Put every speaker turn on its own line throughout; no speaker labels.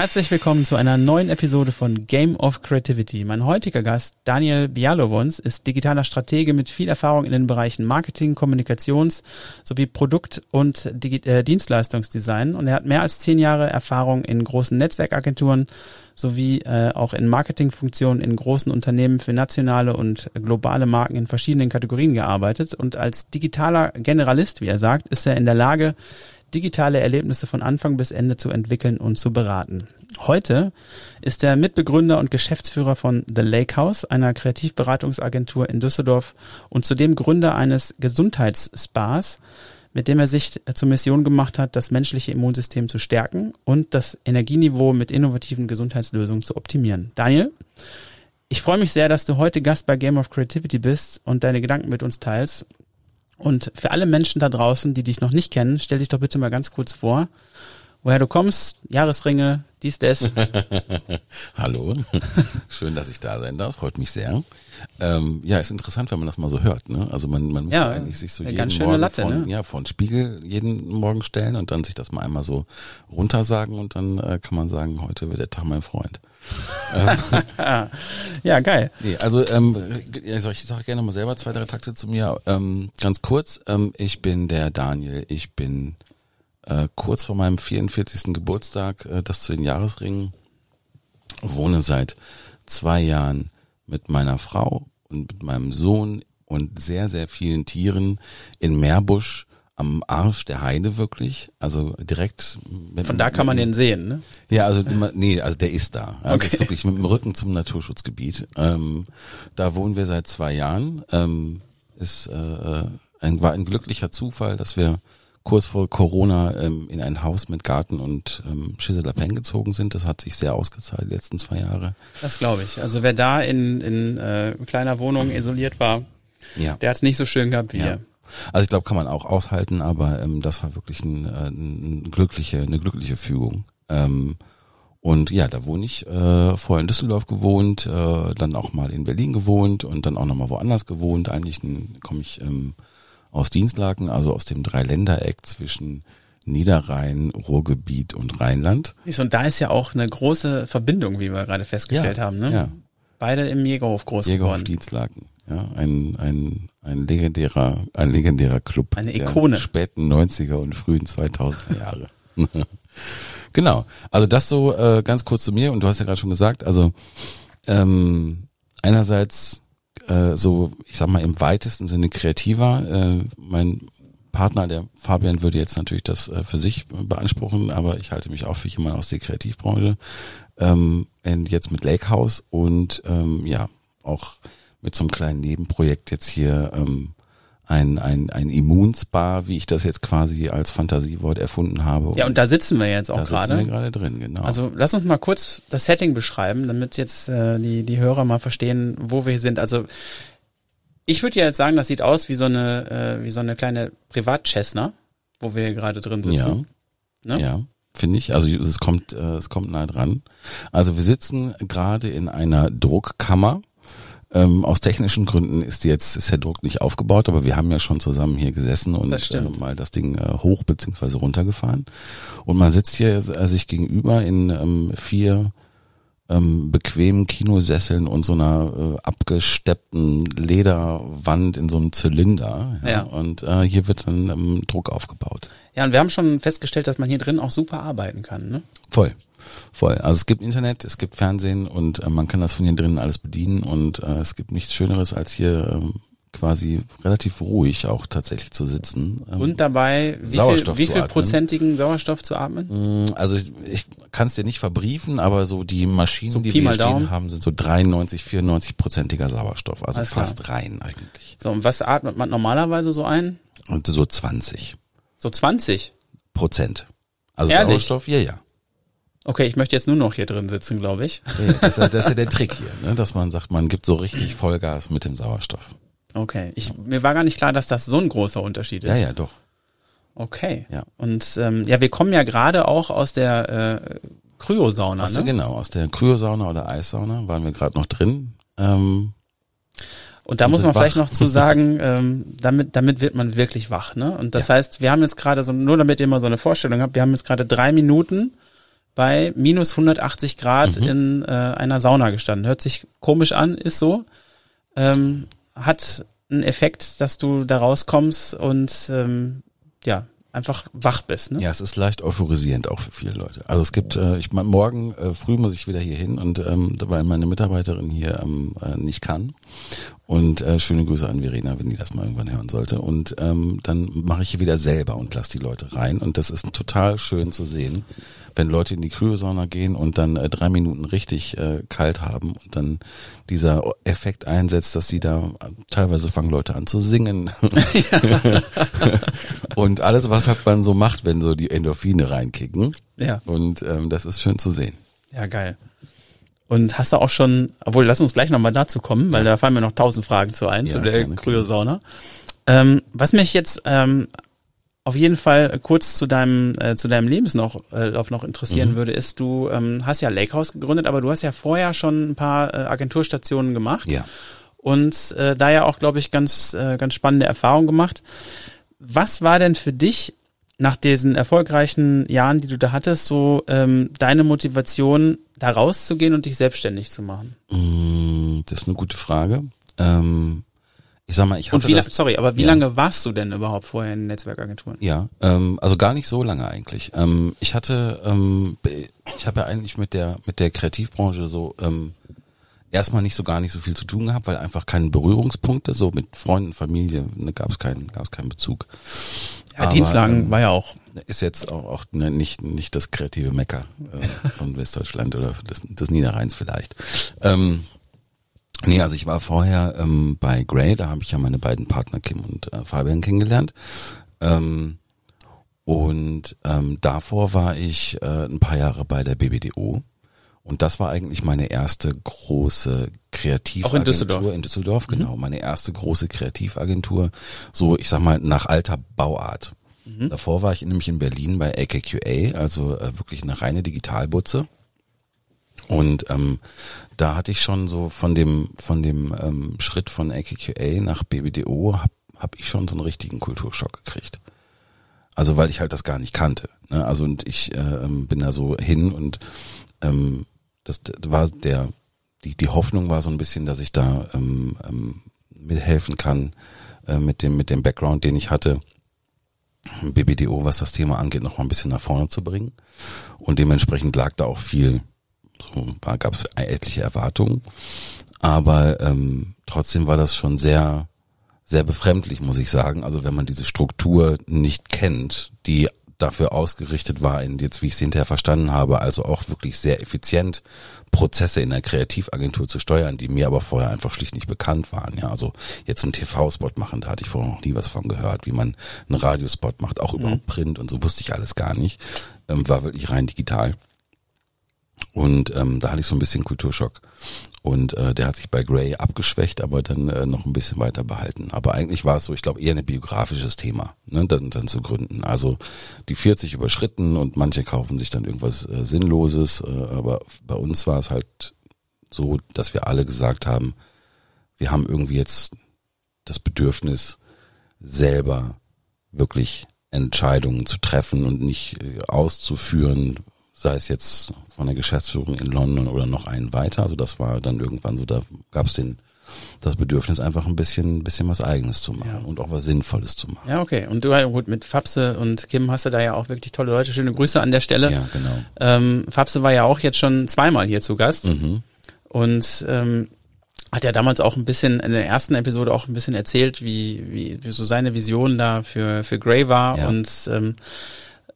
Herzlich willkommen zu einer neuen Episode von Game of Creativity. Mein heutiger Gast, Daniel Bialowons, ist digitaler Stratege mit viel Erfahrung in den Bereichen Marketing, Kommunikations- sowie Produkt- und äh, Dienstleistungsdesign. Und er hat mehr als zehn Jahre Erfahrung in großen Netzwerkagenturen sowie äh, auch in Marketingfunktionen in großen Unternehmen für nationale und globale Marken in verschiedenen Kategorien gearbeitet. Und als digitaler Generalist, wie er sagt, ist er in der Lage, digitale Erlebnisse von Anfang bis Ende zu entwickeln und zu beraten. Heute ist er Mitbegründer und Geschäftsführer von The Lake House, einer Kreativberatungsagentur in Düsseldorf und zudem Gründer eines Gesundheitsspas, mit dem er sich zur Mission gemacht hat, das menschliche Immunsystem zu stärken und das Energieniveau mit innovativen Gesundheitslösungen zu optimieren. Daniel, ich freue mich sehr, dass du heute Gast bei Game of Creativity bist und deine Gedanken mit uns teilst. Und für alle Menschen da draußen, die dich noch nicht kennen, stell dich doch bitte mal ganz kurz vor, woher du kommst, Jahresringe, dies, das.
Hallo, schön, dass ich da sein darf, freut mich sehr. Ähm, ja, ist interessant, wenn man das mal so hört. Ne? Also man, man muss
Ja,
eigentlich sich so jeden Morgen
Latte,
von,
ne?
ja, vor den Spiegel jeden Morgen stellen und dann sich das mal einmal so runtersagen und dann äh, kann man sagen, heute wird der Tag mein Freund.
ja, geil.
Nee, also ähm, ich sag, ich sag gerne mal selber zwei, drei Takte zu mir. Ähm, ganz kurz, ähm, ich bin der Daniel, ich bin äh, kurz vor meinem 44. Geburtstag, äh, das zu den Jahresringen, wohne seit zwei Jahren mit meiner Frau und mit meinem Sohn und sehr, sehr vielen Tieren in Meerbusch am Arsch der Heide wirklich, also direkt mit,
Von da kann man
mit,
den sehen, ne?
ja, also nee, also der ist da. Also
Okay.
ist wirklich mit dem Rücken zum Naturschutzgebiet. Ähm, da wohnen wir seit zwei Jahren. Ähm, ist äh, ein, war ein glücklicher Zufall, dass wir kurz vor Corona ähm, in ein Haus mit Garten und ähm, Schisselapeng gezogen sind. Das hat sich sehr ausgezahlt die letzten zwei Jahre.
Das glaube ich. Also wer da in, in äh, kleiner Wohnung isoliert war,
Ja.
der hat es nicht so schön gehabt wie
Ja.
hier.
Also ich glaube, kann man auch aushalten, aber ähm, das war wirklich ein, äh, ein glückliche, eine glückliche Fügung. Ähm, und ja, da wohne ich, äh, vorher in Düsseldorf gewohnt, äh, dann auch mal in Berlin gewohnt und dann auch nochmal woanders gewohnt. Eigentlich komme ich ähm, aus Dienstlaken, also aus dem Dreiländereck zwischen Niederrhein, Ruhrgebiet und Rheinland.
Und da ist ja auch eine große Verbindung, wie wir gerade festgestellt
Ja,
haben. Ne?
ja.
Beide im Jägerhof groß
Jägerhof
geworden.
Dienstlaken. Ja, ein, ein, ein legendärer, ein legendärer Club.
Eine
der
Ikone.
Späten 90er und frühen 2000er Jahre. genau. Also das so äh, ganz kurz zu mir und du hast ja gerade schon gesagt, also ähm, einerseits äh, so, ich sag mal im weitesten Sinne kreativer. Äh, mein Partner, der Fabian, würde jetzt natürlich das äh, für sich beanspruchen, aber ich halte mich auch für jemand aus der Kreativbranche. Ähm, jetzt mit Lake House und ähm, ja, auch mit so einem kleinen Nebenprojekt jetzt hier ähm, ein, ein, ein Immunspa, wie ich das jetzt quasi als Fantasiewort erfunden habe.
Ja, und da sitzen wir jetzt auch
da sitzen wir
gerade.
gerade drin, genau.
Also lass uns mal kurz das Setting beschreiben, damit jetzt äh, die, die Hörer mal verstehen, wo wir sind. Also ich würde ja jetzt sagen, das sieht aus wie so eine, äh, wie so eine kleine Privat-Cessna, wo wir hier gerade drin sitzen.
ja,
Ne?
ja, finde ich. Also es kommt, äh, es kommt nah dran. Also wir sitzen gerade in einer Druckkammer. Ähm, aus technischen Gründen ist jetzt ist der Druck nicht aufgebaut, aber wir haben ja schon zusammen hier gesessen und
Das
äh, mal das Ding äh, hoch beziehungsweise runtergefahren. Und man sitzt hier äh, sich gegenüber in ähm, vier ähm, bequemen Kinosesseln und so einer äh, abgesteppten Lederwand in so einem Zylinder.
Ja.
Und äh, hier wird dann ähm, Druck aufgebaut.
Ja, und wir haben schon festgestellt, dass man hier drin auch super arbeiten kann. Ne?
Voll. Voll. Also es gibt Internet, es gibt Fernsehen und äh, man kann das von hier drinnen alles bedienen und äh, es gibt nichts Schöneres als hier ähm, quasi relativ ruhig auch tatsächlich zu sitzen. Ähm,
Und dabei, wie viel,
Sauerstoff
wie
zu
viel prozentigen Sauerstoff zu atmen?
mh, also ich, ich kann es dir nicht verbriefen, aber so die Maschinen,
So
die wir hier stehen
Daumen.
haben, sind so 93, 94 prozentiger Sauerstoff. Also
Alles klar.
fast rein eigentlich.
So, und was atmet man normalerweise so ein?
Und so 20
So 20.
Prozent. Also
Ehrlich?
Sauerstoff, ja, ja.
Okay, ich möchte jetzt nur noch hier drin sitzen, glaube ich.
Das ist, ja- das ist ja der Trick hier, ne? dass man sagt, man gibt so richtig Vollgas mit dem Sauerstoff.
Okay, ich, mir war gar nicht klar, dass das so ein großer Unterschied
Ja,
ist.
ja, doch.
Okay.
Ja.
Und ähm, ja, wir kommen ja gerade auch aus der äh, Kryosauna,
Aus
ne?
genau, aus der Kryosauna oder Eissauna waren wir gerade noch drin. Ähm,
Und da muss man vielleicht
wach.
noch zu sagen, ähm, damit, damit wird man wirklich wach, ne? Und das
Ja.
heißt, wir haben jetzt gerade so, nur damit ihr mal so eine Vorstellung habt, wir haben jetzt gerade drei Minuten bei minus 180 Grad mhm. in äh, einer Sauna gestanden. Hört sich komisch an, ist so. Ähm, hat einen Effekt, dass du da rauskommst und ähm, ja, einfach wach bist. Ne?
Ja, es ist leicht euphorisierend auch für viele Leute. Also es gibt, äh, ich morgen äh, früh muss ich wieder hier hin und ähm, weil meine Mitarbeiterin hier ähm, äh, nicht kann. Und äh, schöne Grüße an Verena, wenn die das mal irgendwann hören sollte. Und ähm, dann mache ich hier wieder selber und lasse die Leute rein. Und das ist total schön zu sehen, wenn Leute in die Kryosauna gehen und dann äh, drei Minuten richtig äh, kalt haben und dann dieser Effekt einsetzt, dass sie da teilweise fangen Leute an zu singen. und alles, was halt man so macht, wenn so die Endorphine reinkicken.
Ja.
Und ähm, das ist schön zu sehen.
Ja, geil. Und hast du auch schon, obwohl lass uns gleich nochmal dazu kommen, weil da fallen mir noch tausend Fragen zu ein, ja, zu der Kryosauna. Ähm, was mich jetzt ähm, auf jeden Fall kurz zu deinem äh, zu deinem Lebenslauf äh, noch interessieren mhm. würde, ist, du ähm, hast ja Lakehouse gegründet, aber du hast ja vorher schon ein paar äh, Agenturstationen gemacht.
Ja.
Und äh, da ja auch, glaube ich, ganz äh, ganz spannende Erfahrungen gemacht. Was war denn für dich nach diesen erfolgreichen Jahren, die du da hattest, so ähm, deine Motivation, da rauszugehen und dich selbstständig zu machen?
Mm, das ist eine gute Frage. Ähm ich sag mal, ich hatte
Und wie, das, sorry, aber wie ja. lange warst du denn überhaupt vorher in Netzwerkagenturen?
Ja, ähm, also gar nicht so lange eigentlich. Ähm, ich hatte, ähm, ich habe ja eigentlich mit der mit der Kreativbranche so ähm, erstmal nicht so gar nicht so viel zu tun gehabt, weil einfach keine Berührungspunkte, so mit Freunden, Familie, ne, gab es keinen, gab es keinen Bezug.
Ja, Aber, Dienstlagen ähm, war ja auch.
Ist jetzt auch, auch ne, nicht, nicht das kreative Mecker äh, von Westdeutschland oder des, des Niederrheins vielleicht. Ähm, Nee, also ich war vorher ähm, bei Grey, da habe ich ja meine beiden Partner Kim und äh, Fabian kennengelernt. Ähm, und ähm, davor war ich äh, ein paar Jahre bei der BBDO. Und das war eigentlich meine erste große Kreativagentur.
Auch in Düsseldorf.
In Düsseldorf, mhm. genau. Meine erste große Kreativagentur. So, ich sag mal, nach alter Bauart. Mhm. Davor war ich nämlich in Berlin bei AKQA, also äh, wirklich eine reine Digitalbutze. Und ähm, da hatte ich schon so von dem von dem ähm, Schritt von AKQA nach BBDO hab, hab ich schon so einen richtigen Kulturschock gekriegt. Also weil ich halt das gar nicht kannte. Ne? Also und ich äh, ähm, bin da so hin und ähm, das, das war der die die Hoffnung war so ein bisschen, dass ich da ähm, ähm, mithelfen kann äh, mit dem mit dem Background, den ich hatte. BBDO, was das Thema angeht, noch mal ein bisschen nach vorne zu bringen. Und dementsprechend lag da auch viel so, da gab es etliche Erwartungen. Aber ähm, trotzdem war das schon sehr, sehr befremdlich, muss ich sagen. Also wenn man diese Struktur nicht kennt, die dafür ausgerichtet war, in jetzt, wie ich es hinterher verstanden habe, also auch wirklich sehr effizient Prozesse in der Kreativagentur zu steuern, die mir aber vorher einfach schlicht nicht bekannt waren. Ja, also jetzt einen TV-Spot machen, da hatte ich vorher noch nie was von gehört, wie man einen Radiospot macht, auch überhaupt mhm. Print und so wusste ich alles gar nicht. Ähm, war wirklich rein digital. Und ähm, da hatte ich so ein bisschen Kulturschock. Und äh, der hat sich bei Grey abgeschwächt, aber dann äh, noch ein bisschen weiter behalten. Aber eigentlich war es so, ich glaube, eher ein biografisches Thema, ne, dann, dann zu gründen. Also die 40 überschritten und manche kaufen sich dann irgendwas äh, Sinnloses. Äh, aber bei uns war es halt so, dass wir alle gesagt haben, wir haben irgendwie jetzt das Bedürfnis, selber wirklich Entscheidungen zu treffen und nicht äh, auszuführen, sei es jetzt von der Geschäftsführung in London oder noch einen weiter. Also das war dann irgendwann so, da gab es den das Bedürfnis, einfach ein bisschen, bisschen was Eigenes zu machen ja. und auch was Sinnvolles zu machen.
Ja, okay. Und du gut mit Fabse und Kim hast du da ja auch wirklich tolle Leute. Schöne Grüße an der Stelle.
Ja, genau.
Ähm, Fabse war ja auch jetzt schon zweimal hier zu Gast. Mhm. Und ähm, hat ja damals auch ein bisschen in der ersten Episode auch ein bisschen erzählt, wie, wie, wie so seine Vision da für, für Grey war. Ja. Und ähm,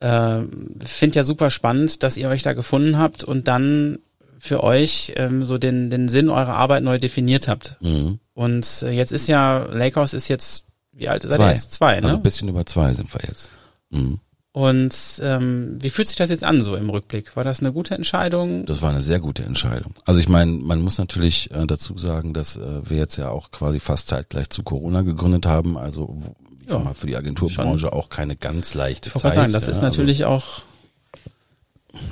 äh, Finde ja super spannend, dass ihr euch da gefunden habt und dann für euch ähm, so den, den Sinn eurer Arbeit neu definiert habt. Mhm. Und äh, jetzt ist ja, Lakehouse ist jetzt, wie alt seid ihr jetzt? Zwei, ne?
Also ein bisschen über zwei sind wir jetzt. Mhm.
Und ähm, wie fühlt sich das jetzt an, so im Rückblick? War das eine gute Entscheidung?
Das war eine sehr gute Entscheidung. Also ich meine, man muss natürlich äh, dazu sagen, dass äh, wir jetzt ja auch quasi fast zeitgleich zu Corona gegründet haben. Also ich ja, mal, für die Agenturbranche schon. auch keine ganz leichte
ich Zeit. Sagen, das ja, ist natürlich also, auch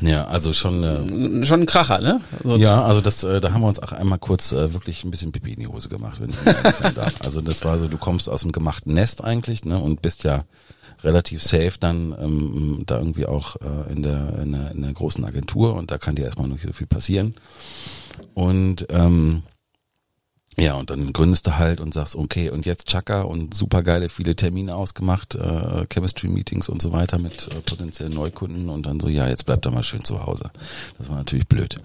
Ja, also schon äh,
schon ein Kracher, ne?
So ja, also das, äh, da haben wir uns auch einmal kurz äh, wirklich ein bisschen Pipi in die Hose gemacht, wenn ich ehrlich sein darf. Also das war so, du kommst aus dem gemachten Nest eigentlich, ne, und bist ja relativ safe dann ähm, da irgendwie auch äh, in, der, in, der, in der großen Agentur und da kann dir erstmal noch nicht so viel passieren. Und ähm, ja, und dann gründest du halt und sagst, okay, und jetzt Chaka und supergeile viele Termine ausgemacht, äh, Chemistry-Meetings und so weiter mit äh, potenziellen Neukunden und dann so, ja, jetzt bleibt er mal schön zu Hause. Das war natürlich blöd.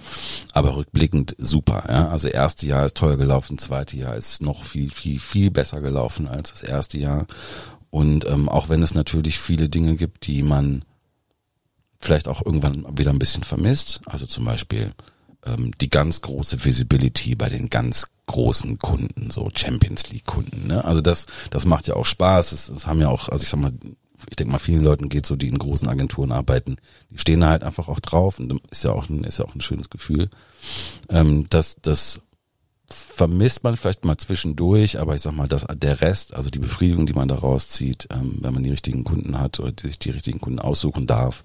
Aber rückblickend super, ja. Also erste Jahr ist toll gelaufen, zweite Jahr ist noch viel, viel, viel besser gelaufen als das erste Jahr. Und ähm, auch wenn es natürlich viele Dinge gibt, die man vielleicht auch irgendwann wieder ein bisschen vermisst, also zum Beispiel ähm, die ganz große Visibility bei den ganz großen Kunden, so Champions League Kunden. Ne? Also das, das macht ja auch Spaß. Es, es haben ja auch, also ich sag mal, ich denke mal, vielen Leuten geht so, die in großen Agenturen arbeiten, die stehen da halt einfach auch drauf und ist ja auch ein, ist ja auch ein schönes Gefühl. Ähm, das, das vermisst man vielleicht mal zwischendurch, aber ich sag mal, dass der Rest, also die Befriedigung, die man da rauszieht, ähm, wenn man die richtigen Kunden hat oder die, die richtigen Kunden aussuchen darf,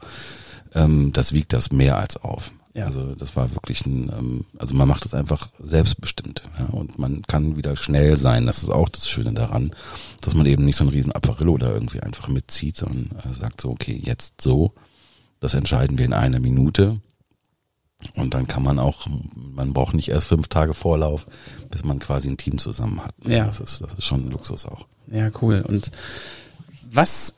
ähm, das wiegt das mehr als auf. Ja. Also das war wirklich ein, ähm, also man macht das einfach selbstbestimmt ja, und man kann wieder schnell sein. Das ist auch das Schöne daran, dass man eben nicht so ein riesen Apparillo da irgendwie einfach mitzieht, sondern äh, sagt so, okay, jetzt so, das entscheiden wir in einer Minute. Und dann kann man auch, man braucht nicht erst fünf Tage Vorlauf, bis man quasi ein Team zusammen hat.
Ja.
Das ist, das ist schon ein Luxus auch.
Ja, cool. Und was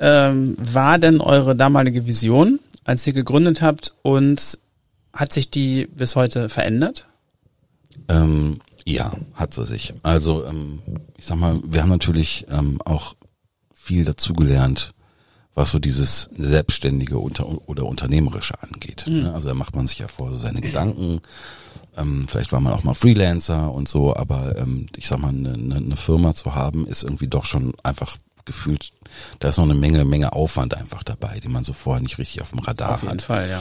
ähm, war denn eure damalige Vision, als ihr gegründet habt und hat sich die bis heute verändert?
Ähm, ja, hat sie sich. Also ähm, ich sag mal, wir haben natürlich ähm, auch viel dazugelernt, was so dieses selbstständige unter oder unternehmerische angeht. Mhm. Also da macht man sich ja vor so seine Gedanken. Ähm, vielleicht war man auch mal Freelancer und so, aber ähm, ich sag mal, eine, eine Firma zu haben, ist irgendwie doch schon einfach gefühlt, da ist noch eine Menge, Menge Aufwand einfach dabei, den man so vorher nicht richtig auf dem Radar hat.
Auf jeden
hat.
Fall, ja.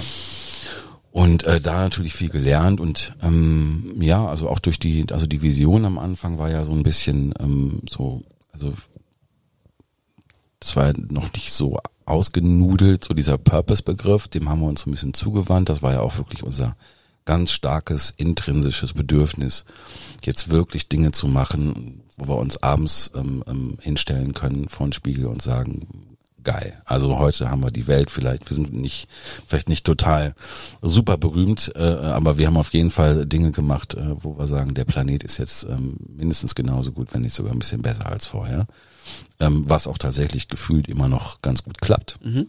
Und äh, da natürlich viel gelernt und ähm, ja, also auch durch die, also die Vision am Anfang war ja so ein bisschen ähm, so, also das war noch nicht so ausgenudelt, so dieser Purpose-Begriff, dem haben wir uns so ein bisschen zugewandt. Das war ja auch wirklich unser ganz starkes intrinsisches Bedürfnis, jetzt wirklich Dinge zu machen, wo wir uns abends ähm, ähm, hinstellen können vor den Spiegel und sagen, geil. Also heute haben wir die Welt vielleicht, wir sind nicht, vielleicht nicht total super berühmt, äh, aber wir haben auf jeden Fall Dinge gemacht, äh, wo wir sagen, der Planet ist jetzt ähm, mindestens genauso gut, wenn nicht sogar ein bisschen besser als vorher. Ähm, was auch tatsächlich gefühlt immer noch ganz gut klappt. Mhm.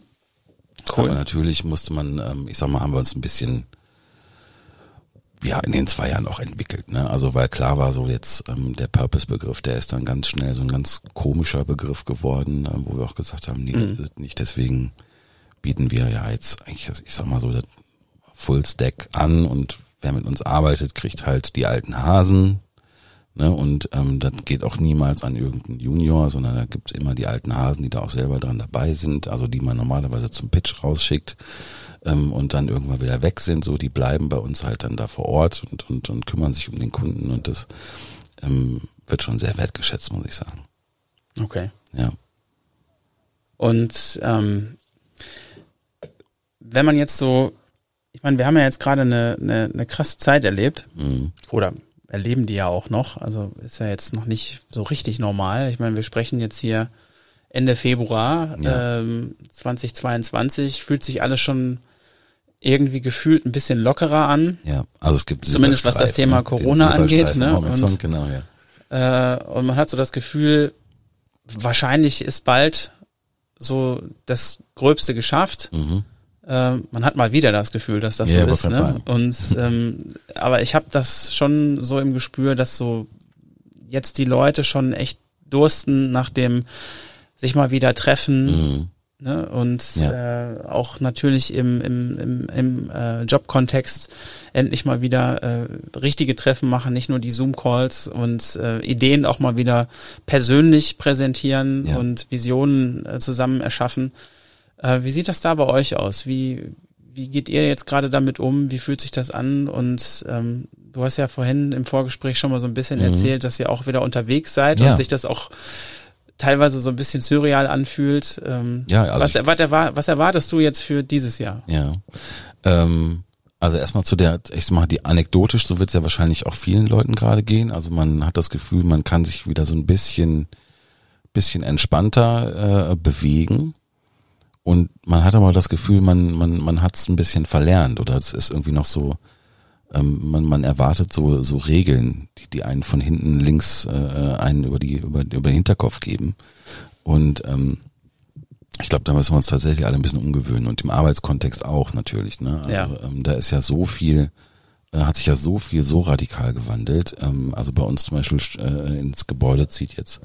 Cool. Aber natürlich musste man, ähm, ich sag mal, haben wir uns ein bisschen ja in den zwei Jahren auch entwickelt. Ne? Also weil klar war so jetzt ähm, der Purpose-Begriff, der ist dann ganz schnell so ein ganz komischer Begriff geworden, äh, wo wir auch gesagt haben, nee, mhm. nicht deswegen bieten wir ja jetzt eigentlich, ich sag mal so, das Full Stack an und wer mit uns arbeitet, kriegt halt die alten Hasen. Ne, und ähm, das geht auch niemals an irgendeinen Junior, sondern da gibt's immer die alten Hasen, die da auch selber dran dabei sind, also die man normalerweise zum Pitch rausschickt ähm, und dann irgendwann wieder weg sind, so die bleiben bei uns halt dann da vor Ort und, und, und kümmern sich um den Kunden und das ähm, wird schon sehr wertgeschätzt, muss ich sagen.
Okay.
Ja.
Und ähm, wenn man jetzt so, ich meine, wir haben ja jetzt gerade eine, eine, eine krasse Zeit erlebt mhm. oder erleben die ja auch noch. Also ist ja jetzt noch nicht so richtig normal. Ich meine, wir sprechen jetzt hier Ende Februar ja. ähm, 2022, fühlt sich alles schon irgendwie gefühlt ein bisschen lockerer an.
Ja, also es gibt
zumindest was das Thema Corona angeht. Ne?
Und, genau,
ja. äh, und man hat so das Gefühl, wahrscheinlich ist bald so das Gröbste geschafft. Mhm. Äh, man hat mal wieder das Gefühl, dass das ja, so ist. Ne? Und ähm, aber ich habe das schon so im Gespür, dass so jetzt die Leute schon echt dursten nach dem sich mal wieder treffen. Mhm Ne? Und ja. äh, auch natürlich im, im, im, im äh, Jobkontext endlich mal wieder äh, richtige Treffen machen, nicht nur die Zoom-Calls und äh, Ideen auch mal wieder persönlich präsentieren ja. und Visionen äh, zusammen erschaffen. Äh, wie sieht das da bei euch aus? Wie, wie geht ihr jetzt gerade damit um? Wie fühlt sich das an? Und ähm, du hast ja vorhin im Vorgespräch schon mal so ein bisschen mhm. erzählt, dass ihr auch wieder unterwegs seid ja. und sich das auch teilweise so ein bisschen surreal anfühlt. Ähm,
Ja, also
was,
ich-
was, was erwartest du jetzt für dieses Jahr?
Ja. Ähm, also erstmal zu der, ich sag mal, die anekdotisch, so wird's ja wahrscheinlich auch vielen Leuten gerade gehen. Also man hat das Gefühl, man kann sich wieder so ein bisschen, bisschen entspannter äh, bewegen. Und man hat aber das Gefühl, man, man, man hat's ein bisschen verlernt oder es ist irgendwie noch so, ähm, man, man erwartet so, so Regeln, die, die einen von hinten links äh, einen über die, über, über den Hinterkopf geben. Und ähm, ich glaube, da müssen wir uns tatsächlich alle ein bisschen umgewöhnen und im Arbeitskontext auch natürlich. Ne? Also
Ja.
ähm, da ist ja so viel, äh, hat sich ja so viel so radikal gewandelt. Ähm, also bei uns zum Beispiel äh, ins Gebäude zieht jetzt,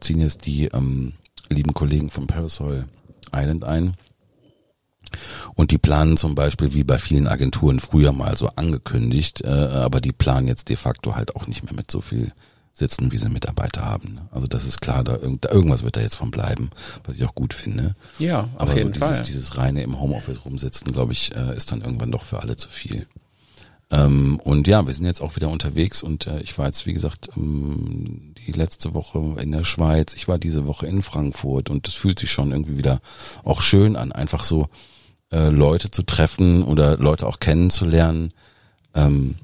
ziehen jetzt die ähm, lieben Kollegen von Parasol Island ein. Und die planen zum Beispiel, wie bei vielen Agenturen früher mal so angekündigt, äh, aber die planen jetzt de facto halt auch nicht mehr mit so viel sitzen, wie sie Mitarbeiter haben. ne? Also das ist klar, da, irgend, da irgendwas wird da jetzt von bleiben, was ich auch gut finde.
Ja, auf
Aber so
jeden
dieses,
Fall.
dieses reine im Homeoffice rumsitzen, glaube ich, äh, ist dann irgendwann doch für alle zu viel. Ähm, und ja, wir sind jetzt auch wieder unterwegs und äh, ich war jetzt, wie gesagt, ähm, die letzte Woche in der Schweiz, ich war diese Woche in Frankfurt und es fühlt sich schon irgendwie wieder auch schön an, einfach so äh, Leute zu treffen oder Leute auch kennenzulernen ähm,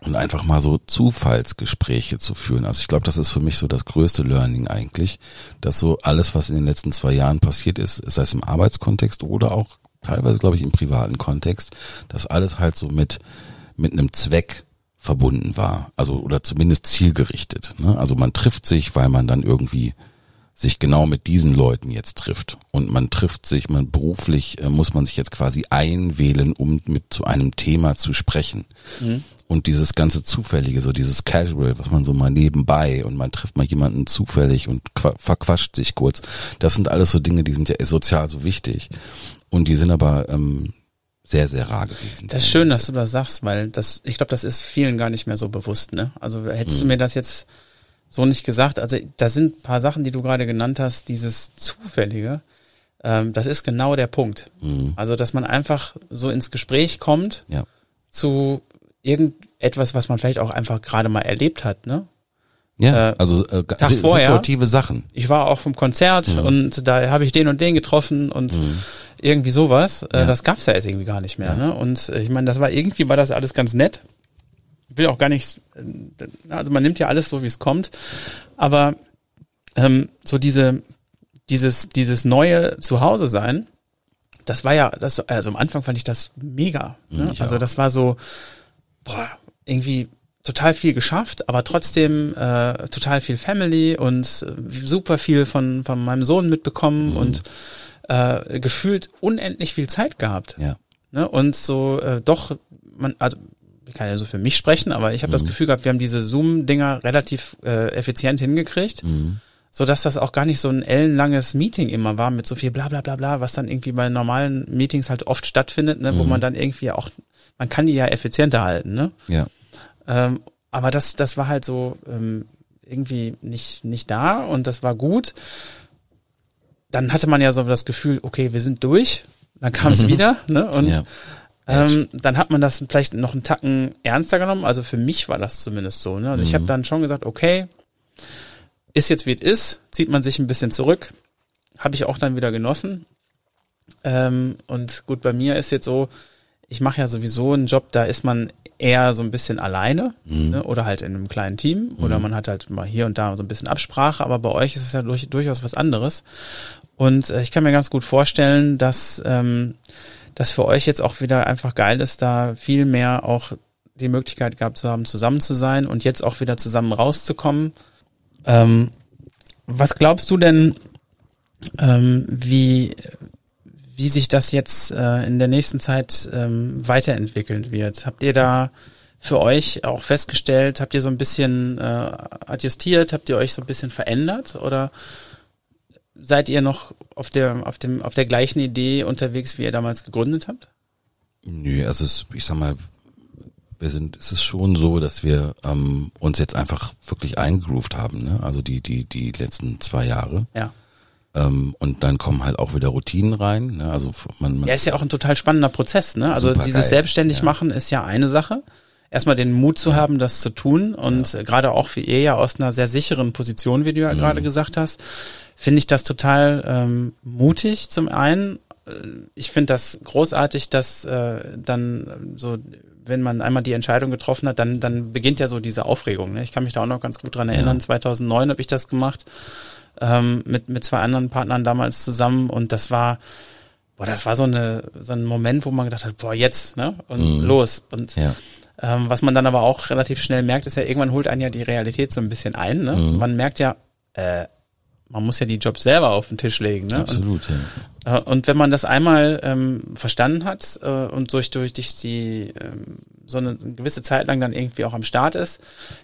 und einfach mal so Zufallsgespräche zu führen. Also ich glaube, das ist für mich so das größte Learning eigentlich, dass so alles, was in den letzten zwei Jahren passiert ist, sei es im Arbeitskontext oder auch teilweise, glaube ich, im privaten Kontext, dass alles halt so mit, mit einem Zweck verbunden war. Also, oder zumindest zielgerichtet. Ne? Also man trifft sich, weil man dann irgendwie sich genau mit diesen Leuten jetzt trifft. Und man trifft sich, man beruflich äh, muss man sich jetzt quasi einwählen, um mit zu einem Thema zu sprechen. Und dieses ganze Zufällige, so dieses Casual, was man so mal nebenbei und man trifft mal jemanden zufällig und qua- verquatscht sich kurz. Das sind alles so Dinge, die sind ja sozial so wichtig. Und die sind aber ähm, sehr, sehr rar gewesen.
Das ist schön, dass du das sagst, weil das, ich glaube, das ist vielen gar nicht mehr so bewusst. Ne? Also hättest
Mhm.
du mir das jetzt so nicht gesagt, also da sind ein paar Sachen, die du gerade genannt hast, dieses Zufällige, ähm, das ist genau der Punkt.
Mhm.
Also, dass man einfach so ins Gespräch kommt
Ja.
zu irgendetwas, was man vielleicht auch einfach gerade mal erlebt hat. Ne?
Ja,
Äh,
also äh,
Tag
si-
vorher.
situative Sachen.
Ich war auch vom Konzert
Mhm.
und da habe ich den und den getroffen und irgendwie sowas. Äh,
Ja.
Das gab's ja jetzt irgendwie gar nicht mehr. Ne? Und äh, ich meine, das war irgendwie war das alles ganz nett. Ich will auch gar nichts, äh, also man nimmt ja alles so, wie es kommt. Aber ähm, so diese, dieses, dieses neue Zuhause sein, das war ja, das, also am Anfang fand ich das mega. Ne?
Mhm, ich
Also
auch.
das war so, boah, irgendwie total viel geschafft, aber trotzdem äh, total viel Family und äh, super viel von, von meinem Sohn mitbekommen
Mhm.
und äh, gefühlt unendlich viel Zeit gehabt.
Ja.
Ne? Und so äh, doch, man, also ich kann ja so für mich sprechen, aber ich habe
Mhm.
das Gefühl gehabt, wir haben diese Zoom-Dinger relativ äh, effizient hingekriegt,
Mhm.
so dass das auch gar nicht so ein ellenlanges Meeting immer war mit so viel bla bla bla bla, was dann irgendwie bei normalen Meetings halt oft stattfindet, ne? wo
Mhm.
man dann irgendwie auch, man kann die ja effizienter halten, ne?
Ja.
Ähm, aber das, das war halt so ähm, irgendwie nicht, nicht da und das war gut. Dann hatte man ja so das Gefühl, okay, wir sind durch. Dann kam es wieder, ne? Und
Ja.
ähm, dann hat man das vielleicht noch einen Tacken ernster genommen. Also für mich war das zumindest so. Ne? Also ich
Mhm.
habe dann schon gesagt, okay, ist jetzt wie es ist, zieht man sich ein bisschen zurück. Habe ich auch dann wieder genossen. Ähm, und gut, bei mir ist jetzt so, ich mache ja sowieso einen Job, da ist man eher so ein bisschen alleine
Mhm.
ne? oder halt in einem kleinen Team oder man hat halt mal hier und da so ein bisschen Absprache, aber bei euch ist es ja durch, durchaus was anderes. Und äh, ich kann mir ganz gut vorstellen, dass ähm, das für euch jetzt auch wieder einfach geil ist, da viel mehr auch die Möglichkeit gehabt zu haben, zusammen zu sein und jetzt auch wieder zusammen rauszukommen. Ähm, was glaubst du denn, ähm, wie, wie sich das jetzt äh, in der nächsten Zeit ähm, weiterentwickeln wird? Habt ihr da für euch auch festgestellt, habt ihr so ein bisschen äh, adjustiert, habt ihr euch so ein bisschen verändert oder seid ihr noch auf der, auf dem, auf der gleichen Idee unterwegs, wie ihr damals gegründet habt?
Nö, also es, ich sag mal, wir sind, es ist schon so, dass wir ähm, uns jetzt einfach wirklich eingegroovt haben, ne? Also die, die, die letzten zwei Jahre.
Ja.
Ähm, und dann kommen halt auch wieder Routinen rein. Ne? Also man, man
Ja, ist ja auch ein total spannender Prozess, ne? Also dieses
geil,
selbstständig
ja.
machen ist ja eine Sache. erstmal den Mut zu haben, das zu tun und ja. gerade auch wie ihr ja aus einer sehr sicheren Position, wie du ja mhm. gerade gesagt hast, finde ich das total ähm, mutig zum einen. Äh, ich finde das großartig, dass äh, dann so wenn man einmal die Entscheidung getroffen hat, dann, dann beginnt ja so diese Aufregung. Ne? Ich kann mich da auch noch ganz gut dran erinnern. Ja. 2009 habe ich das gemacht ähm, mit, mit zwei anderen Partnern damals zusammen und das war, boah, das war so, eine, so ein Moment, wo man gedacht hat, boah, jetzt, ne? Und mhm. los. Und ja. ähm, was man dann aber auch relativ schnell merkt, ist ja, irgendwann holt einen ja die Realität so ein bisschen ein. Ne? Mhm. Man merkt ja, äh, man muss ja die Jobs selber auf den Tisch legen. Ne?
Absolut,
und, ja. Äh, und wenn man das einmal ähm, verstanden hat äh, und durch, durch die ähm, so eine gewisse Zeit lang dann irgendwie auch am Start ist,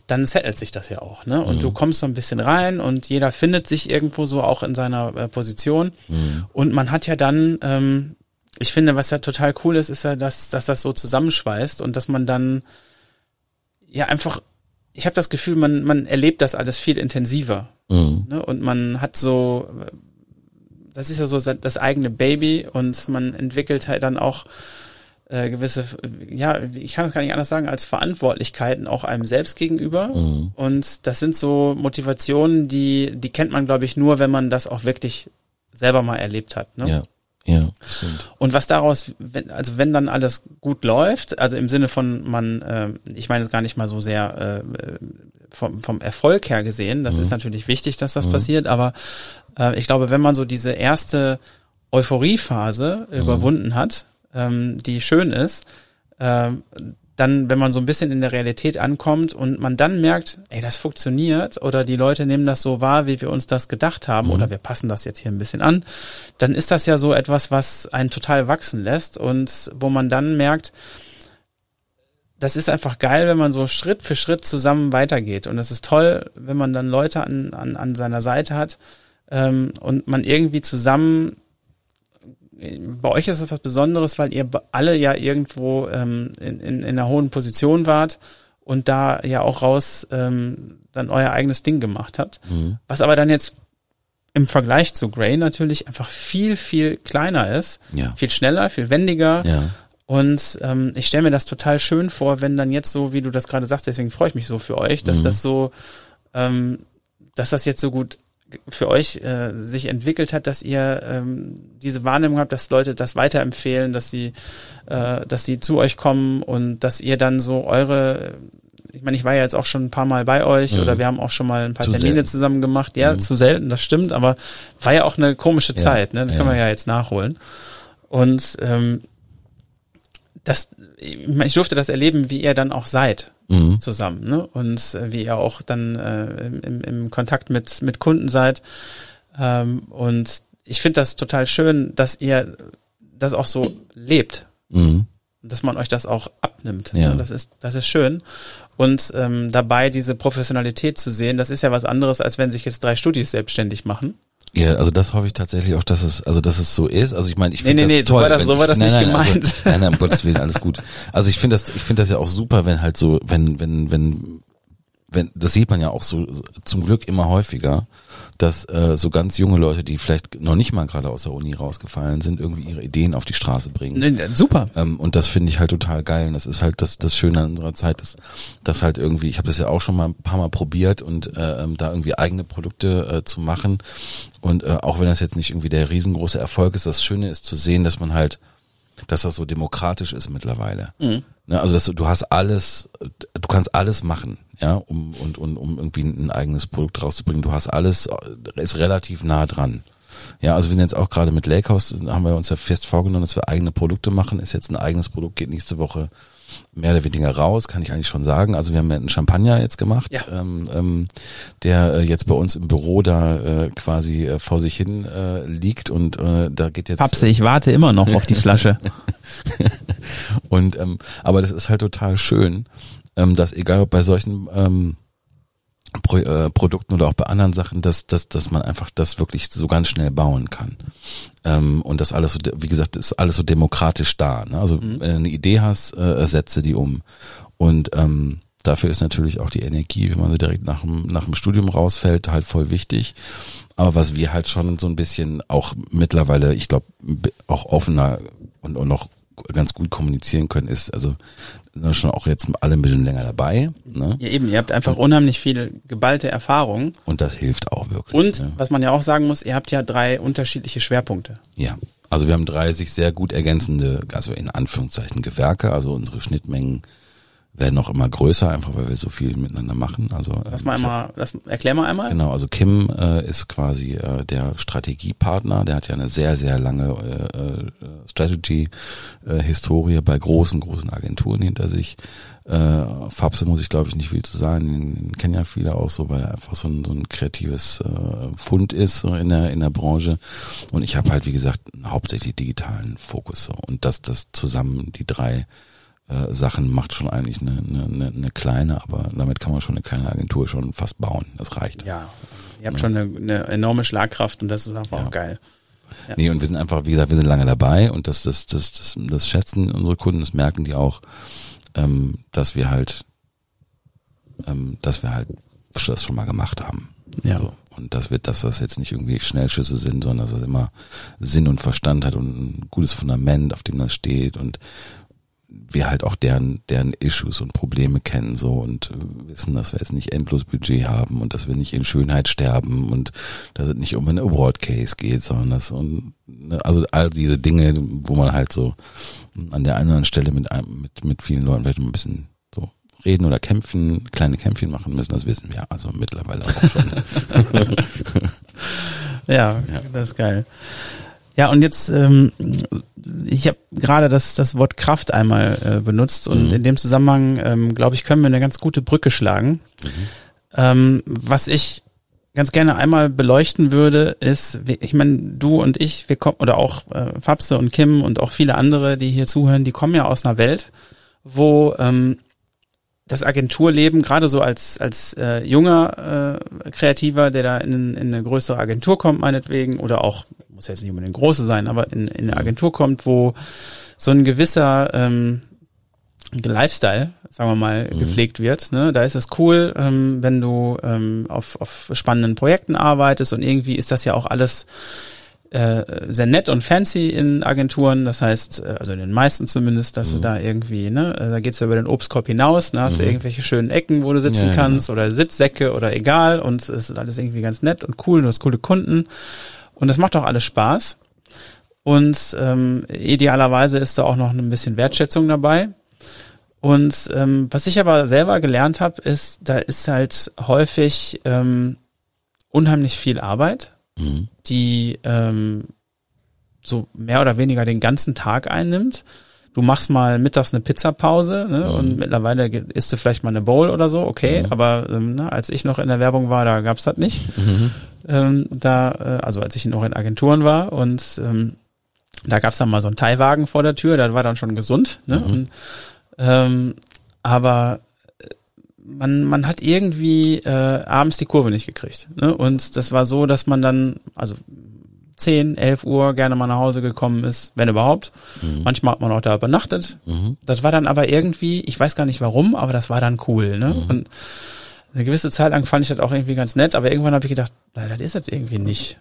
dann settelt sich das ja auch. Ne? Und mhm. du kommst so ein bisschen rein und jeder findet sich irgendwo so auch in seiner äh, Position. Mhm. Und man hat ja dann, ähm, ich finde, was ja total cool ist, ist ja, dass, dass das so zusammenschweißt und dass man dann ja einfach ich habe das Gefühl, man, man erlebt das alles viel intensiver. Mhm. Ne? Und man hat so, das ist ja so das eigene Baby und man entwickelt halt dann auch äh, gewisse, ja, ich kann es gar nicht anders sagen, als Verantwortlichkeiten auch einem selbst gegenüber. Mhm. Und das sind so Motivationen, die, die kennt man, glaube ich, nur, wenn man das auch wirklich selber mal erlebt hat. Ne?
Ja. Ja, stimmt.
Und was daraus, wenn, also wenn dann alles gut läuft, also im Sinne von man, äh, ich meine es gar nicht mal so sehr äh, vom, vom Erfolg her gesehen, das mhm. ist natürlich wichtig, dass das mhm. passiert, aber äh, ich glaube, wenn man so diese erste Euphoriephase mhm. überwunden hat, ähm, die schön ist, äh, dann, wenn man so ein bisschen in der Realität ankommt und man dann merkt, ey, das funktioniert oder die Leute nehmen das so wahr, wie wir uns das gedacht haben mhm. oder wir passen das jetzt hier ein bisschen an, dann ist das ja so etwas, was einen total wachsen lässt und wo man dann merkt, das ist einfach geil, wenn man so Schritt für Schritt zusammen weitergeht. Und es ist toll, wenn man dann Leute an, an, an seiner Seite hat ähm, und man irgendwie zusammen bei euch ist es was Besonderes, weil ihr alle ja irgendwo ähm, in, in, in einer hohen Position wart und da ja auch raus ähm, dann euer eigenes Ding gemacht habt. Mhm. Was aber dann jetzt im Vergleich zu Grey natürlich einfach viel, viel kleiner ist, ja. viel schneller, viel wendiger. Ja. Und ähm, ich stelle mir das total schön vor, wenn dann jetzt so, wie du das gerade sagst, deswegen freue ich mich so für euch, dass mhm. das so, ähm, dass das jetzt so gut für euch äh, sich entwickelt hat, dass ihr ähm, diese Wahrnehmung habt, dass Leute das weiterempfehlen, dass sie, äh, dass sie zu euch kommen und dass ihr dann so eure, ich meine, ich war ja jetzt auch schon ein paar Mal bei euch mhm. oder wir haben auch schon mal ein paar zu Termine selten. zusammen gemacht. Ja, mhm. zu selten, das stimmt, aber war ja auch eine komische ja. Zeit, ne? Das ja. können wir ja jetzt nachholen. Und ähm, das, ich durfte das erleben, wie ihr dann auch seid mhm. zusammen, ne? Und äh, wie ihr auch dann äh, im, im Kontakt mit mit Kunden seid. Ähm, und ich finde das total schön, dass ihr das auch so lebt. Mhm. Dass man euch das auch abnimmt. Ne? Ja. Ne? Das ist, das ist schön. Und ähm, dabei diese Professionalität zu sehen, das ist ja was anderes, als wenn sich jetzt drei Studis selbstständig machen.
Ja, also das hoffe ich tatsächlich auch, dass es, also dass es so ist. Also ich meine, ich finde
nee, nee,
nee, toll.
So war das, so war das
ich,
nicht
nein,
gemeint.
Also, nein, nein, um Gottes Willen, alles gut. Also ich finde das, ich finde das ja auch super, wenn halt so, wenn, wenn, wenn, wenn, das sieht man ja auch so zum Glück immer häufiger, dass äh, so ganz junge Leute, die vielleicht noch nicht mal gerade aus der Uni rausgefallen sind, irgendwie ihre Ideen auf die Straße bringen.
Super.
Ähm, und das finde ich halt total geil. Und das ist halt das, das Schöne an unserer Zeit, dass, dass halt irgendwie, ich habe das ja auch schon mal ein paar Mal probiert und äh, ähm, da irgendwie eigene Produkte äh, zu machen. Und äh, auch wenn das jetzt nicht irgendwie der riesengroße Erfolg ist, das Schöne ist zu sehen, dass man halt dass das so demokratisch ist mittlerweile. Mhm. Ne, also dass du, du hast alles, du kannst alles machen, ja, um und, und um irgendwie ein eigenes Produkt rauszubringen. Du hast alles, ist relativ nah dran. Ja, also wir sind jetzt auch gerade mit Lakehouse, haben wir uns ja fest vorgenommen, dass wir eigene Produkte machen. Ist jetzt ein eigenes Produkt, geht nächste Woche mehr oder weniger raus, kann ich eigentlich schon sagen. Also wir haben ja einen Champagner jetzt gemacht, ja. ähm, ähm, der äh, jetzt bei uns im Büro da äh, quasi äh, vor sich hin äh, liegt und äh, da geht jetzt.
Papse, ich warte immer noch auf die Flasche.
und ähm, aber das ist halt total schön, ähm, dass egal ob bei solchen ähm, Pro, äh, Produkten oder auch bei anderen Sachen, dass, dass, dass man einfach das wirklich so ganz schnell bauen kann. Ähm, und das alles so, wie gesagt, ist alles so demokratisch da. Ne? Also mhm. wenn du eine Idee hast, äh, setze die um. Und ähm, dafür ist natürlich auch die Energie, wenn man so direkt nach dem, nach dem Studium rausfällt, halt voll wichtig. Aber was wir halt schon so ein bisschen auch mittlerweile, ich glaube, auch offener und, und noch ganz gut kommunizieren können, ist, also sind schon auch jetzt alle ein bisschen länger dabei. Ne?
Ja, eben, ihr habt einfach unheimlich viel geballte Erfahrung.
Und das hilft auch wirklich.
Und
ne?
was man ja auch sagen muss, ihr habt ja drei unterschiedliche Schwerpunkte.
Ja. Also wir haben drei sich sehr gut ergänzende, also in Anführungszeichen Gewerke, also unsere Schnittmengen werden auch immer größer, einfach weil wir so viel miteinander machen. Also
Lass mal einmal, lass, erklär mal einmal.
Genau, also Kim äh, ist quasi äh, der Strategiepartner, der hat ja eine sehr, sehr lange äh, äh, Strategy-Historie bei großen, großen Agenturen hinter sich. Äh, Fabse muss ich glaube ich nicht viel zu sagen, den, den kennen ja viele auch so, weil er einfach so ein, so ein kreatives äh, Fund ist so in der in der Branche und ich habe halt wie gesagt hauptsächlich digitalen Fokus so und das das zusammen die drei äh, Sachen macht schon eigentlich eine, eine, eine kleine, aber damit kann man schon eine kleine Agentur schon fast bauen. Das reicht.
Ja, ihr habt ja. schon eine, eine, enorme Schlagkraft und das ist einfach ja. auch geil.
Ja. Nee, und wir sind einfach, wie gesagt, wir sind lange dabei und das, das, das, das, das schätzen unsere Kunden, das merken die auch, ähm, dass wir halt, ähm, dass wir halt das schon mal gemacht haben.
Ja. So.
Und das wird, dass das jetzt nicht irgendwie Schnellschüsse sind, sondern dass es immer Sinn und Verstand hat und ein gutes Fundament, auf dem das steht und wir halt auch deren, deren Issues und Probleme kennen so und äh, wissen, dass wir jetzt nicht endlos Budget haben und dass wir nicht in Schönheit sterben und dass es nicht um einen Award Case geht, sondern das und ne, also all diese Dinge, wo man halt so an der einen oder anderen Stelle mit einem, mit, mit vielen Leuten vielleicht ein bisschen so reden oder kämpfen, kleine Kämpfchen machen müssen, das wissen wir also mittlerweile auch schon.
ja, ja, das ist geil. Ja, und jetzt, ähm, ich habe gerade das, das Wort Kraft einmal äh, benutzt und mhm. in dem Zusammenhang, ähm, glaube ich, können wir eine ganz gute Brücke schlagen. Mhm. Ähm, was ich ganz gerne einmal beleuchten würde, ist, ich meine, du und ich, wir kommen, oder auch äh, Fabse und Kim und auch viele andere, die hier zuhören, die kommen ja aus einer Welt, wo ähm, das Agenturleben, gerade so als, als äh, junger äh, Kreativer, der da in, in eine größere Agentur kommt, meinetwegen, oder auch, muss jetzt nicht unbedingt große sein, aber in, in eine Agentur kommt, wo so ein gewisser ähm, Lifestyle, sagen wir mal, mhm. gepflegt wird. Ne? Da ist es cool, ähm, wenn du ähm, auf, auf spannenden Projekten arbeitest und irgendwie ist das ja auch alles äh, sehr nett und fancy in Agenturen, das heißt, äh, also in den meisten zumindest, dass mhm. du da irgendwie, ne, äh, da geht's ja über den Obstkorb hinaus, ne, hast mhm. du irgendwelche schönen Ecken, wo du sitzen ja, kannst ja. oder Sitzsäcke oder egal und es ist alles irgendwie ganz nett und cool, du hast coole Kunden und das macht auch alles Spaß und ähm, idealerweise ist da auch noch ein bisschen Wertschätzung dabei und ähm, was ich aber selber gelernt habe, ist, da ist halt häufig ähm, unheimlich viel Arbeit mhm. die ähm, so mehr oder weniger den ganzen Tag einnimmt. Du machst mal mittags eine Pizzapause ne, mhm. und mittlerweile isst du vielleicht mal eine Bowl oder so, okay, mhm. aber ähm, ne, als ich noch in der Werbung war, da gab's das nicht. Mhm. Ähm, da, äh, also als ich noch in Agenturen war und ähm, da gab's dann mal so einen Teilwagen vor der Tür, da war dann schon gesund. Ne? Mhm. Und, ähm, aber man, man hat irgendwie äh, abends die Kurve nicht gekriegt. Ne? Und das war so, dass man dann, also 10, 11 Uhr gerne mal nach Hause gekommen ist, wenn überhaupt. Mhm. Manchmal hat man auch da übernachtet. Mhm. Das war dann aber irgendwie, ich weiß gar nicht warum, aber das war dann cool. Ne? Mhm. Und eine gewisse Zeit lang fand ich das auch irgendwie ganz nett, aber irgendwann habe ich gedacht, nein, das ist das irgendwie nicht.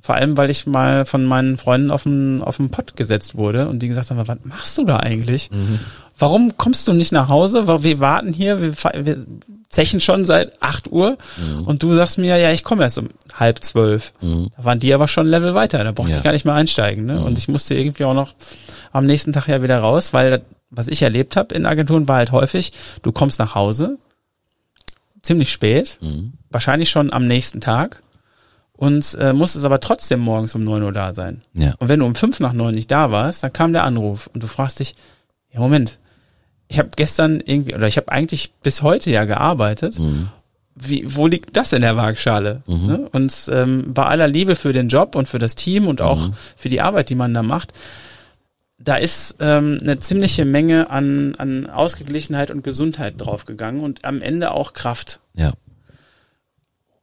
Vor allem, weil ich mal von meinen Freunden auf den, auf den Pott gesetzt wurde und die gesagt haben, was machst du da eigentlich? Mhm. Warum kommst du nicht nach Hause? Wir warten hier, wir, wir zechen schon seit acht Uhr mhm. und du sagst mir, ja, ich komme erst um halb zwölf. Mhm. Da waren die aber schon ein Level weiter, da brauchte ja. ich gar nicht mehr einsteigen. Ne? Mhm. Und ich musste irgendwie auch noch am nächsten Tag ja wieder raus, weil was ich erlebt habe in Agenturen war halt häufig, du kommst nach Hause, ziemlich spät, mhm. wahrscheinlich schon am nächsten Tag und äh, musstest aber trotzdem morgens um neun Uhr da sein.
Ja.
Und wenn du um fünf nach neun nicht da warst, dann kam der Anruf und du fragst dich, ja Moment, ich habe gestern irgendwie, oder ich habe eigentlich bis heute ja gearbeitet. Mhm. Wie, wo liegt das in der Waagschale? Mhm. Ne? Und ähm, bei aller Liebe für den Job und für das Team und auch mhm. für die Arbeit, die man da macht, da ist ähm, eine ziemliche Menge an, an Ausgeglichenheit und Gesundheit draufgegangen und am Ende auch Kraft.
Ja.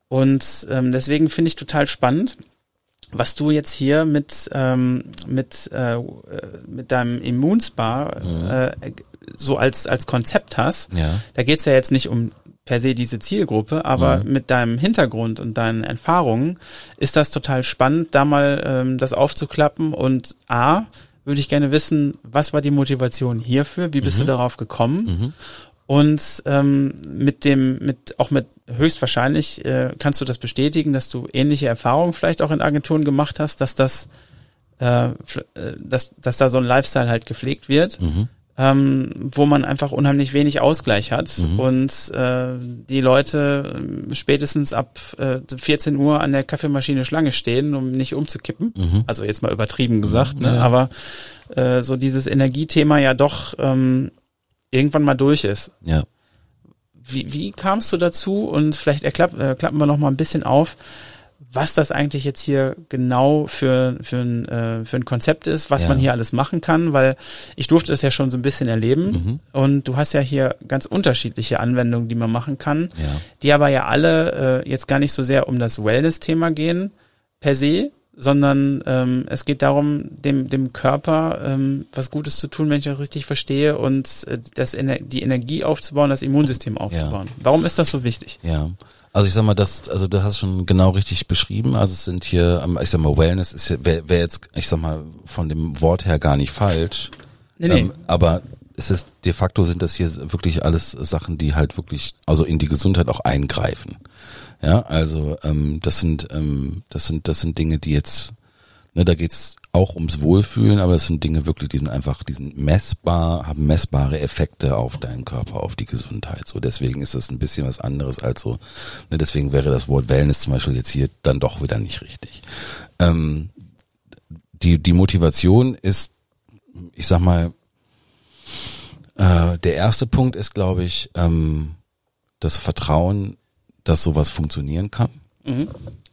Und ähm, deswegen finde ich total spannend, was du jetzt hier mit ähm, mit äh, mit deinem Immunspa mhm. äh, so als als Konzept hast.
Ja.
Da geht's ja jetzt nicht um per se diese Zielgruppe, aber mhm. mit deinem Hintergrund und deinen Erfahrungen ist das total spannend, da mal ähm, das aufzuklappen und a würde ich gerne wissen, was war die Motivation hierfür? Wie bist
Mhm.
du darauf gekommen? Und ähm, mit dem, mit auch mit höchstwahrscheinlich äh, kannst du das bestätigen, dass du ähnliche Erfahrungen vielleicht auch in Agenturen gemacht hast, dass das, äh, äh, dass, dass da so ein Lifestyle halt gepflegt wird, ähm, wo man einfach unheimlich wenig Ausgleich hat und äh, die Leute äh, spätestens ab äh, 14 Uhr an der Kaffeemaschine Schlange stehen, um nicht umzukippen. Also jetzt mal übertrieben gesagt, ne?
Ja.
aber äh, so dieses Energiethema ja doch ähm, irgendwann mal durch ist.
Ja.
Wie, wie kamst du dazu? Und vielleicht erklapp, äh, klappen wir noch mal ein bisschen auf, was das eigentlich jetzt hier genau für, für, ein, äh, für ein Konzept ist, was
Ja.
man hier alles machen kann, weil ich durfte es ja schon so ein bisschen erleben.
Mhm.
Und du hast ja hier ganz unterschiedliche Anwendungen, die man machen kann,
Ja.
die aber ja alle äh, jetzt gar nicht so sehr um das Wellness-Thema gehen, per se, sondern ähm, es geht darum, dem, dem Körper ähm, was Gutes zu tun, wenn ich das richtig verstehe, und äh, das Ener die Energie aufzubauen, das Immunsystem aufzubauen. Warum ist das so wichtig?
Ja. Also ich sag mal, das, also du hast schon genau richtig beschrieben. Also es sind hier, ähm, ich sag mal, Wellness ist wäre wär jetzt, ich sag mal, von dem Wort her gar nicht falsch.
Nee, nee.
Ähm, aber es ist de facto sind das hier wirklich alles Sachen, die halt wirklich, also in die Gesundheit auch eingreifen. Ja, also ähm, das sind, ähm, das sind, das sind Dinge, die jetzt, ne, da geht's auch ums Wohlfühlen, aber das sind Dinge wirklich, die sind einfach, die sind messbar, haben messbare Effekte auf deinen Körper, auf die Gesundheit. So deswegen ist das ein bisschen was anderes als so, ne, deswegen wäre das Wort Wellness zum Beispiel jetzt hier dann doch wieder nicht richtig. Ähm, die, die Motivation ist, ich sag mal, äh, der erste Punkt ist, glaube ich, ähm, das Vertrauen, dass sowas funktionieren kann.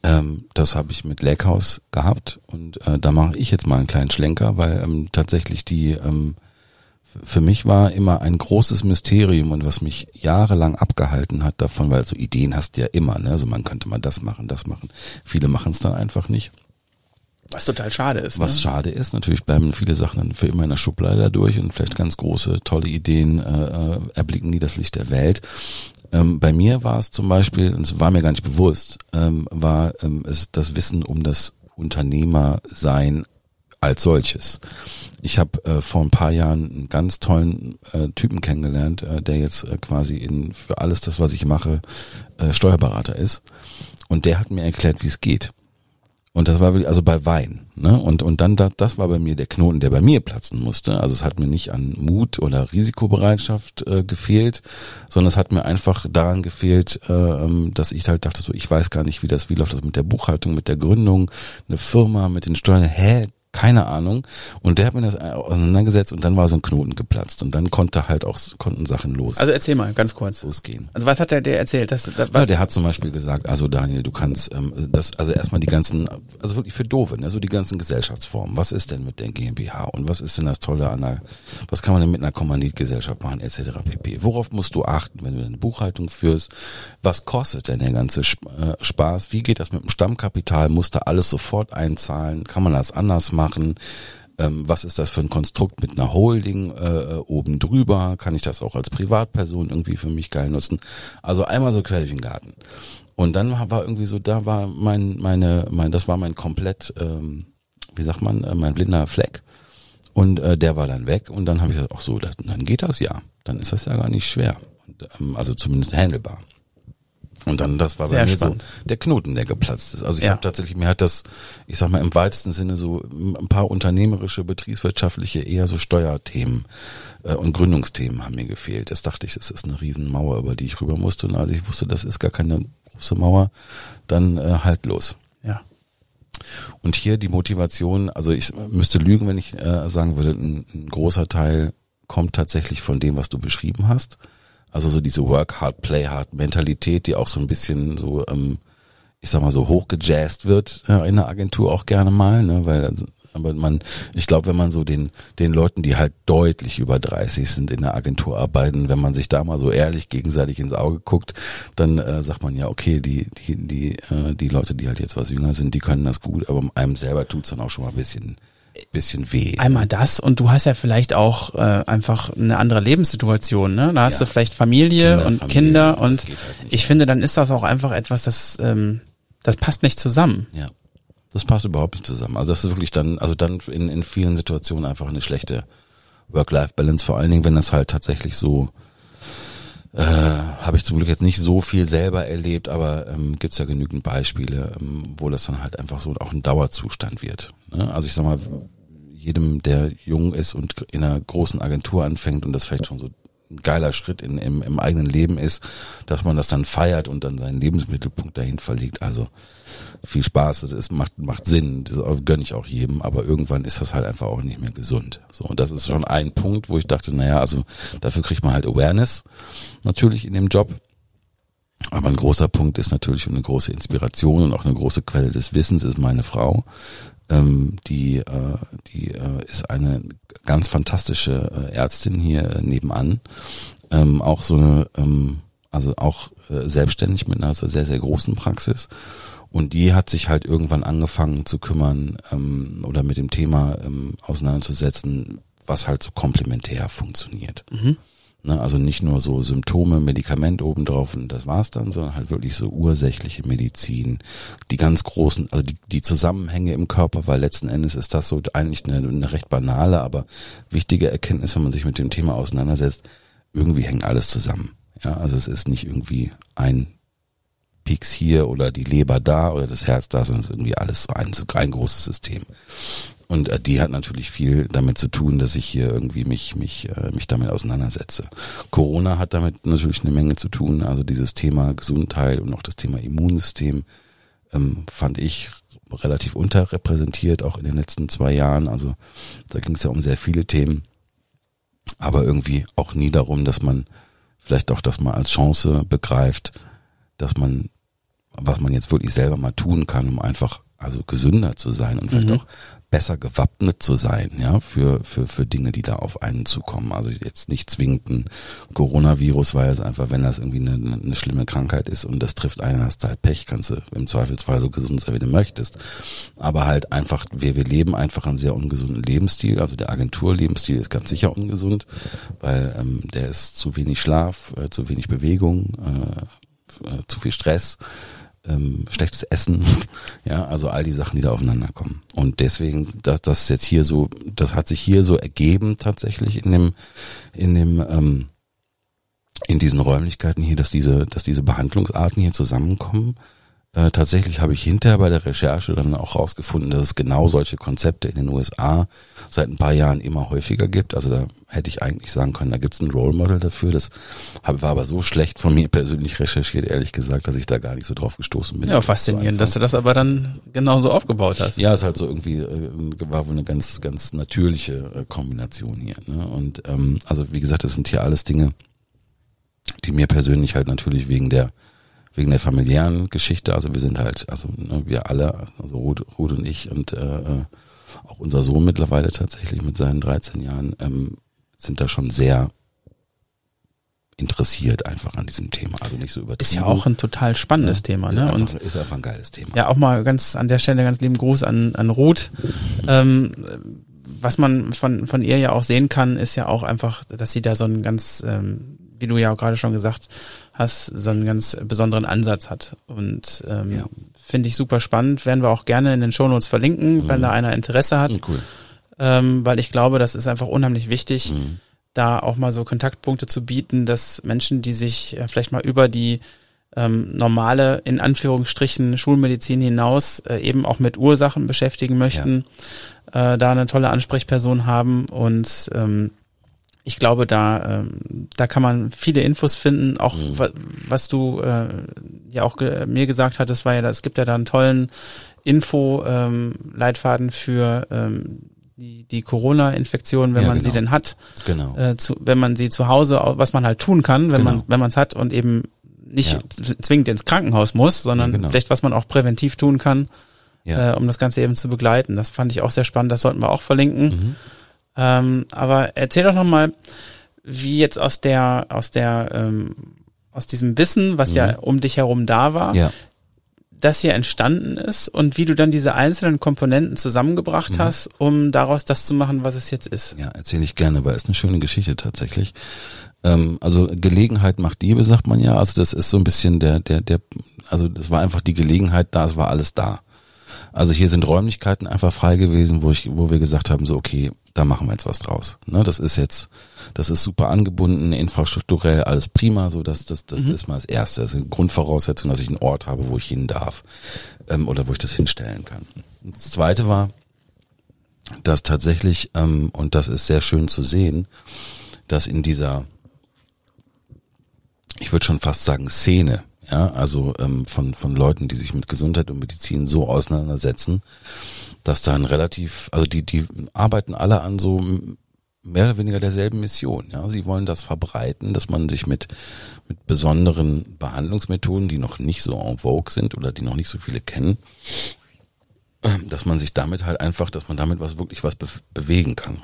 Ähm, das habe ich mit Lakehouse gehabt und äh, da mache ich jetzt mal einen kleinen Schlenker, weil ähm, tatsächlich die ähm, für mich war immer ein großes Mysterium und was mich jahrelang abgehalten hat davon, weil so Ideen hast du ja immer, ne? Also man könnte mal das machen, das machen. Viele machen es dann einfach nicht.
Was total schade ist.
Was
ne?
schade ist, natürlich bleiben viele Sachen dann für immer in der Schublade dadurch und vielleicht ganz große, tolle Ideen äh, äh, erblicken nie das Licht der Welt. Ähm, bei mir war es zum Beispiel, und es war mir gar nicht bewusst, ähm, war ähm, es das Wissen um das Unternehmersein als solches. Ich habe äh, vor ein paar Jahren einen ganz tollen äh, Typen kennengelernt, äh, der jetzt äh, quasi in für alles das, was ich mache, äh, Steuerberater ist. Und der hat mir erklärt, wie es geht. Und das war wirklich, also bei Wein, ne? Und, und dann, da, das war bei mir der Knoten, der bei mir platzen musste. Also es hat mir nicht an Mut oder Risikobereitschaft äh, gefehlt, sondern es hat mir einfach daran gefehlt, äh, dass ich halt dachte, so, ich weiß gar nicht, wie das, wie läuft das mit der Buchhaltung, mit der Gründung, eine Firma, mit den Steuern, hä? Keine Ahnung. Und der hat mir das auseinandergesetzt und dann war so ein Knoten geplatzt. Und dann konnte halt auch, konnten Sachen los,
Also erzähl mal, ganz kurz.
losgehen.
Also was hat der, der erzählt? Das, das,
Ja, der hat zum Beispiel gesagt, also Daniel, du kannst ähm, das, also erstmal die ganzen, also wirklich für Doofe, ne, so die ganzen Gesellschaftsformen. Was ist denn mit der GmbH und was ist denn das Tolle an einer, was kann man denn mit einer Kommanditgesellschaft machen, etc. pp. Worauf musst du achten, wenn du eine Buchhaltung führst? Was kostet denn der ganze äh, Spaß? Wie geht das mit dem Stammkapital? Musst du alles sofort einzahlen? Kann man das anders machen? Ähm, was ist das für ein Konstrukt mit einer Holding äh, oben drüber? Kann ich das auch als Privatperson irgendwie für mich geil nutzen? Also einmal so quer durch den Garten. Und dann war irgendwie so, da war mein, meine, mein, das war mein komplett, ähm, wie sagt man, äh, mein blinder Fleck. Und äh, der war dann weg und dann habe ich gesagt, ach so, das, dann geht das ja. Dann ist das ja gar nicht schwer. Und, ähm, also zumindest handelbar. Und dann, das war
Sehr
bei mir
spannend.
so der Knoten, der geplatzt ist. Also ich
Ja.
habe tatsächlich, mir hat das, ich sag mal im weitesten Sinne so ein paar unternehmerische, betriebswirtschaftliche, eher so Steuerthemen äh, und Gründungsthemen haben mir gefehlt. Das dachte ich, das ist eine Riesenmauer, über die ich rüber musste. Und als ich wusste, das ist gar keine große Mauer, dann äh, halt los.
ja.
Und hier die Motivation, also ich müsste lügen, wenn ich äh, sagen würde, ein, ein großer Teil kommt tatsächlich von dem, was du beschrieben hast. Also so diese Work hard, play hard Mentalität, die auch so ein bisschen so, ähm, ich sag mal so hochgejazzt wird äh, in der Agentur auch gerne mal, ne, weil also, aber man, ich glaube, wenn man so den den Leuten, die halt deutlich über 30 sind in der Agentur arbeiten, wenn man sich da mal so ehrlich gegenseitig ins Auge guckt, dann äh, sagt man ja, okay, die die die äh, die Leute, die halt jetzt was jünger sind, die können das gut, aber einem selber tut's dann auch schon mal ein bisschen bisschen weh.
Einmal das und du hast ja vielleicht auch äh, einfach eine andere Lebenssituation, ne? Da hast
Ja.
du vielleicht Familie
Kinder,
und
Familie,
Kinder und
halt
ich finde, dann ist das auch einfach etwas, das ähm, das passt nicht zusammen.
Ja. Das passt überhaupt nicht zusammen. Also das ist wirklich dann, also dann in, in vielen Situationen einfach eine schlechte Work-Life-Balance, vor allen Dingen, wenn das halt tatsächlich so äh, habe ich zum Glück jetzt nicht so viel selber erlebt, aber ähm, gibt ja genügend Beispiele, ähm, wo das dann halt einfach so auch ein Dauerzustand wird. Ne? Also ich sag mal, jedem, der jung ist und in einer großen Agentur anfängt und das vielleicht schon so geiler Schritt in, im, im eigenen Leben ist, dass man das dann feiert und dann seinen Lebensmittelpunkt dahin verlegt. Also viel Spaß, es ist, macht, macht Sinn, das gönne ich auch jedem, aber irgendwann ist das halt einfach auch nicht mehr gesund. So, und das ist schon ein Punkt, wo ich dachte, naja, also dafür kriegt man halt Awareness natürlich in dem Job. Aber ein großer Punkt ist natürlich eine große Inspiration und auch eine große Quelle des Wissens ist meine Frau. Ähm, die äh, die äh, ist eine ganz fantastische äh, Ärztin hier äh, nebenan. Ähm, auch so eine, ähm, also auch äh, selbstständig mit einer sehr, sehr großen Praxis. Und die hat sich halt irgendwann angefangen zu kümmern ähm, oder mit dem Thema ähm, auseinanderzusetzen, was halt so komplementär funktioniert. Mhm. Ne, also nicht nur so Symptome, Medikament obendrauf und das war's dann, sondern halt wirklich so ursächliche Medizin, die ganz großen, also die, die Zusammenhänge im Körper, weil letzten Endes ist das so eigentlich eine, eine recht banale, aber wichtige Erkenntnis, wenn man sich mit dem Thema auseinandersetzt. Irgendwie hängt alles zusammen. Ja, also es ist nicht irgendwie ein Peaks hier oder die Leber da oder das Herz da, sondern es ist irgendwie alles so ein, so ein großes System. Und äh, die hat natürlich viel damit zu tun, dass ich hier irgendwie mich mich äh, mich damit auseinandersetze. Corona hat damit natürlich eine Menge zu tun. Also dieses Thema Gesundheit und auch das Thema Immunsystem ähm, fand ich relativ unterrepräsentiert, auch in den letzten zwei Jahren. Also da ging es ja um sehr viele Themen, aber irgendwie auch nie darum, dass man vielleicht auch das mal als Chance begreift, dass man, was man jetzt wirklich selber mal tun kann, um einfach also gesünder zu sein und vielleicht mhm. auch besser gewappnet zu sein, ja, für, für, für Dinge, die da auf einen zukommen. Also jetzt nicht zwingend ein Coronavirus, weil es einfach, wenn das irgendwie eine, eine schlimme Krankheit ist und das trifft einen, hast du halt Pech, kannst du im Zweifelsfall so gesund sein, wie du möchtest. Aber halt einfach, wir, wir leben einfach einen sehr ungesunden Lebensstil. Also der Agenturlebensstil ist ganz sicher ungesund, weil ähm, der ist zu wenig Schlaf, äh, zu wenig Bewegung, äh, äh, zu viel Stress, ähm, schlechtes Essen, ja, also all die Sachen, die da aufeinander kommen. Und deswegen, das, das ist jetzt hier so, das hat sich hier so ergeben tatsächlich in dem, in dem, ähm, in diesen Räumlichkeiten hier, dass diese, dass diese Behandlungsarten hier zusammenkommen äh, tatsächlich habe ich hinterher bei der Recherche dann auch rausgefunden, dass es genau solche Konzepte in den USA seit ein paar Jahren immer häufiger gibt. Also da hätte ich eigentlich sagen können, da gibt es ein Role Model dafür. Das war aber so schlecht von mir persönlich recherchiert, ehrlich gesagt, dass ich da gar nicht so drauf gestoßen bin.
Ja, faszinierend, dass du das aber dann genauso aufgebaut hast.
Ja, ist halt so irgendwie, äh, war wohl eine ganz, ganz natürliche äh, Kombination hier. Ne? Und ähm, also wie gesagt, das sind hier alles Dinge, die mir persönlich halt natürlich wegen der wegen der familiären Geschichte. Also wir sind halt, also ne, wir alle, also Ruth, Ruth und ich und äh, äh auch unser Sohn mittlerweile tatsächlich mit seinen 13 Jahren ähm, sind da schon sehr interessiert einfach an diesem Thema, also nicht so übertrieben.
Ist ja auch ein total spannendes ja, Thema, ne?
Einfach, und ist einfach ein geiles Thema.
Ja, auch mal ganz an der Stelle ganz lieben Gruß an an Ruth. Ähm, was man von von ihr ja auch sehen kann, ist ja auch einfach, dass sie da so ein ganz, ähm, wie du ja auch gerade schon gesagt hast, so einen ganz besonderen Ansatz hat. Und ähm, ja. finde ich super spannend. Werden wir auch gerne in den Shownotes verlinken, mhm. wenn da einer Interesse hat. Cool. Ähm, weil ich glaube, das ist einfach unheimlich wichtig, mhm. da auch mal so Kontaktpunkte zu bieten, dass Menschen, die sich äh, vielleicht mal über die ähm, normale, in Anführungsstrichen, Schulmedizin hinaus äh, eben auch mit Ursachen beschäftigen möchten, ja. äh, da eine tolle Ansprechperson haben und ähm, ich glaube, da, ähm, da kann man viele Infos finden. Auch mhm. was du äh, ja auch ge mir gesagt hattest, war ja, es gibt ja da einen tollen Info-Leitfaden ähm, für ähm, die, die Corona-Infektion, wenn ja, man genau. sie denn hat.
Genau.
Äh, zu, wenn man sie zu Hause, was man halt tun kann, wenn genau. man wenn man es hat und eben nicht ja. zwingend ins Krankenhaus muss, sondern ja, genau. vielleicht was man auch präventiv tun kann, äh, um das Ganze eben zu begleiten. Das fand ich auch sehr spannend. Das sollten wir auch verlinken. Mhm. Ähm, aber erzähl doch nochmal, wie jetzt aus der, aus der, ähm, aus diesem Wissen, was mhm. ja um dich herum da war, ja. das hier entstanden ist und wie du dann diese einzelnen Komponenten zusammengebracht mhm. hast, um daraus das zu machen, was es jetzt ist.
Ja, erzähle ich gerne, weil es eine schöne Geschichte tatsächlich. Ähm, also Gelegenheit macht Diebe, sagt man ja. Also das ist so ein bisschen der, der, der, also das war einfach die Gelegenheit da, es war alles da. Also hier sind Räumlichkeiten einfach frei gewesen, wo ich, wo wir gesagt haben, so okay, da machen wir jetzt was draus. Ne, das ist jetzt, das ist super angebunden, infrastrukturell alles prima, so das, das, das mhm. ist mal das Erste. Das ist eine Grundvoraussetzung, dass ich einen Ort habe, wo ich hin darf ähm, oder wo ich das hinstellen kann. Das Zweite war, dass tatsächlich ähm, und das ist sehr schön zu sehen, dass in dieser, ich würde schon fast sagen Szene, ja, also ähm, von von Leuten, die sich mit Gesundheit und Medizin so auseinandersetzen, dass dann relativ, also die, die arbeiten alle an so mehr oder weniger derselben Mission. Ja, sie wollen das verbreiten, dass man sich mit mit besonderen Behandlungsmethoden, die noch nicht so en vogue sind oder die noch nicht so viele kennen, ähm, dass man sich damit halt einfach, dass man damit was wirklich was be bewegen kann.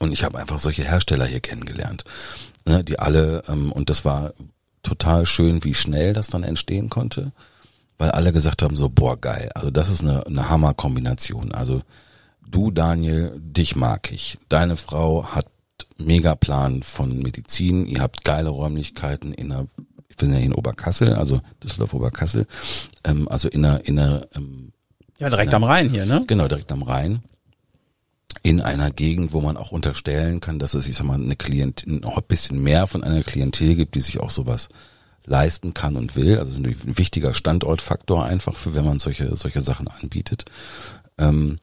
Und ich habe einfach solche Hersteller hier kennengelernt, ne, die alle ähm, und das war total schön, wie schnell das dann entstehen konnte weil alle gesagt haben so, boah, geil. Also das ist eine, eine Hammer-Kombination. Also du, Daniel, dich mag ich. Deine Frau hat mega Plan von Medizin. Ihr habt geile Räumlichkeiten in einer, ich bin ja in Oberkassel, also Düsseldorf Oberkassel, ähm, also in einer, in einer ähm,
ja direkt am Rhein hier, ne?
Genau, direkt am Rhein. In einer Gegend, wo man auch unterstellen kann, dass es, ich sag mal, eine Klient, noch ein bisschen mehr von einer Klientel gibt, die sich auch sowas leisten kann und will. Also ein wichtiger Standortfaktor einfach für, wenn man solche, solche Sachen anbietet. Ähm,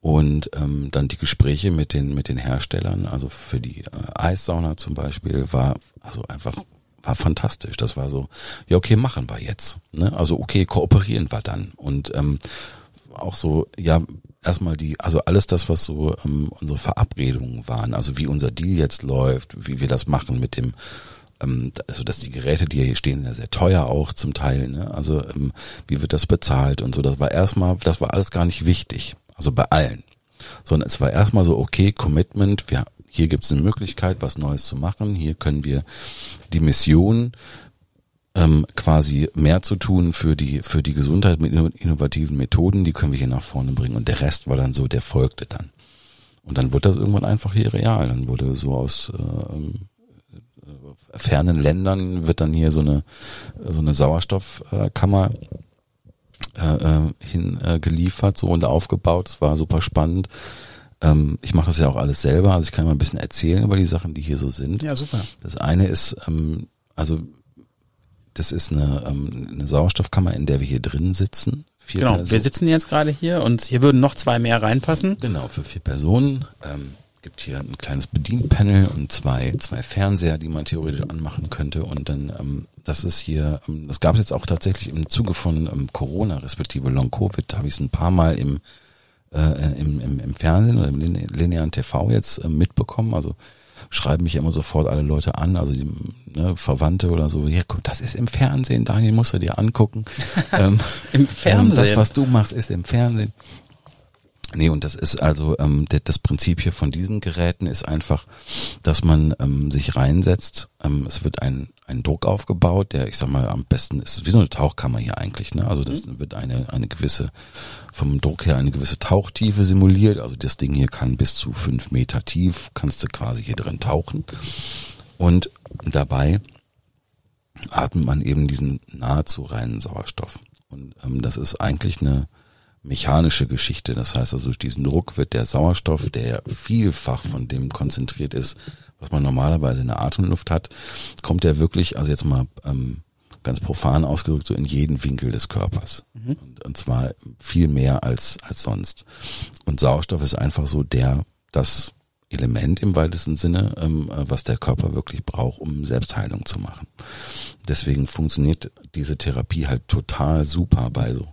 und ähm, dann die Gespräche mit den mit den Herstellern, also für die äh, Eissauna zum Beispiel, war also einfach war fantastisch. Das war so, ja okay, machen wir jetzt. Ne? Also okay, kooperieren wir dann und ähm, auch so, ja erstmal die, also alles das, was so ähm, unsere Verabredungen waren, also wie unser Deal jetzt läuft, wie wir das machen mit dem ähm, also dass die Geräte, die hier stehen, ja sehr teuer auch zum Teil. Ne? Also ähm, wie wird das bezahlt und so. Das war erstmal, das war alles gar nicht wichtig. Also bei allen. Sondern es war erstmal so, okay, Commitment, wir, hier gibt es eine Möglichkeit, was Neues zu machen. Hier können wir die Mission ähm, quasi mehr zu tun für die für die Gesundheit mit innovativen Methoden, die können wir hier nach vorne bringen. Und der Rest war dann so, der folgte dann. Und dann wurde das irgendwann einfach hier real. Dann wurde so aus äh, ähm, fernen Ländern wird dann hier so eine so eine Sauerstoffkammer äh, äh, hin äh, geliefert so und aufgebaut. Das war super spannend. Ähm, ich mache das ja auch alles selber, also ich kann mal ein bisschen erzählen über die Sachen, die hier so sind.
Ja, super.
Das eine ist, ähm, also das ist eine, ähm, eine Sauerstoffkammer, in der wir hier drin sitzen.
Vier genau, Personen. wir sitzen jetzt gerade hier und hier würden noch zwei mehr reinpassen.
Genau, für vier Personen. Ähm, gibt hier ein kleines Bedienpanel und zwei, zwei Fernseher, die man theoretisch anmachen könnte. Und dann, ähm, das ist hier, ähm, das gab es jetzt auch tatsächlich im Zuge von ähm, Corona, respektive Long Covid, da habe ich es ein paar Mal im, äh, im, im, im Fernsehen oder im linearen TV jetzt äh, mitbekommen. Also schreiben mich immer sofort alle Leute an, also die ne, Verwandte oder so, ja, guck, das ist im Fernsehen, Daniel, musst du dir angucken.
ähm, Im Fernsehen?
Das, was du machst, ist im Fernsehen. Nee, und das ist also ähm, das Prinzip hier von diesen Geräten ist einfach, dass man ähm, sich reinsetzt. Ähm, es wird ein, ein Druck aufgebaut, der, ich sag mal, am besten ist wie so eine Tauchkammer hier eigentlich. Ne? Also das mhm. wird eine, eine gewisse, vom Druck her eine gewisse Tauchtiefe simuliert. Also das Ding hier kann bis zu fünf Meter tief, kannst du quasi hier drin tauchen. Und dabei atmet man eben diesen nahezu reinen Sauerstoff. Und ähm, das ist eigentlich eine mechanische Geschichte. Das heißt also, durch diesen Druck wird der Sauerstoff, der vielfach von dem konzentriert ist, was man normalerweise in der Atemluft hat, kommt er wirklich, also jetzt mal ähm, ganz profan ausgedrückt, so in jeden Winkel des Körpers. Mhm. Und, und zwar viel mehr als, als sonst. Und Sauerstoff ist einfach so der, das Element im weitesten Sinne, ähm, was der Körper wirklich braucht, um Selbstheilung zu machen. Deswegen funktioniert diese Therapie halt total super bei so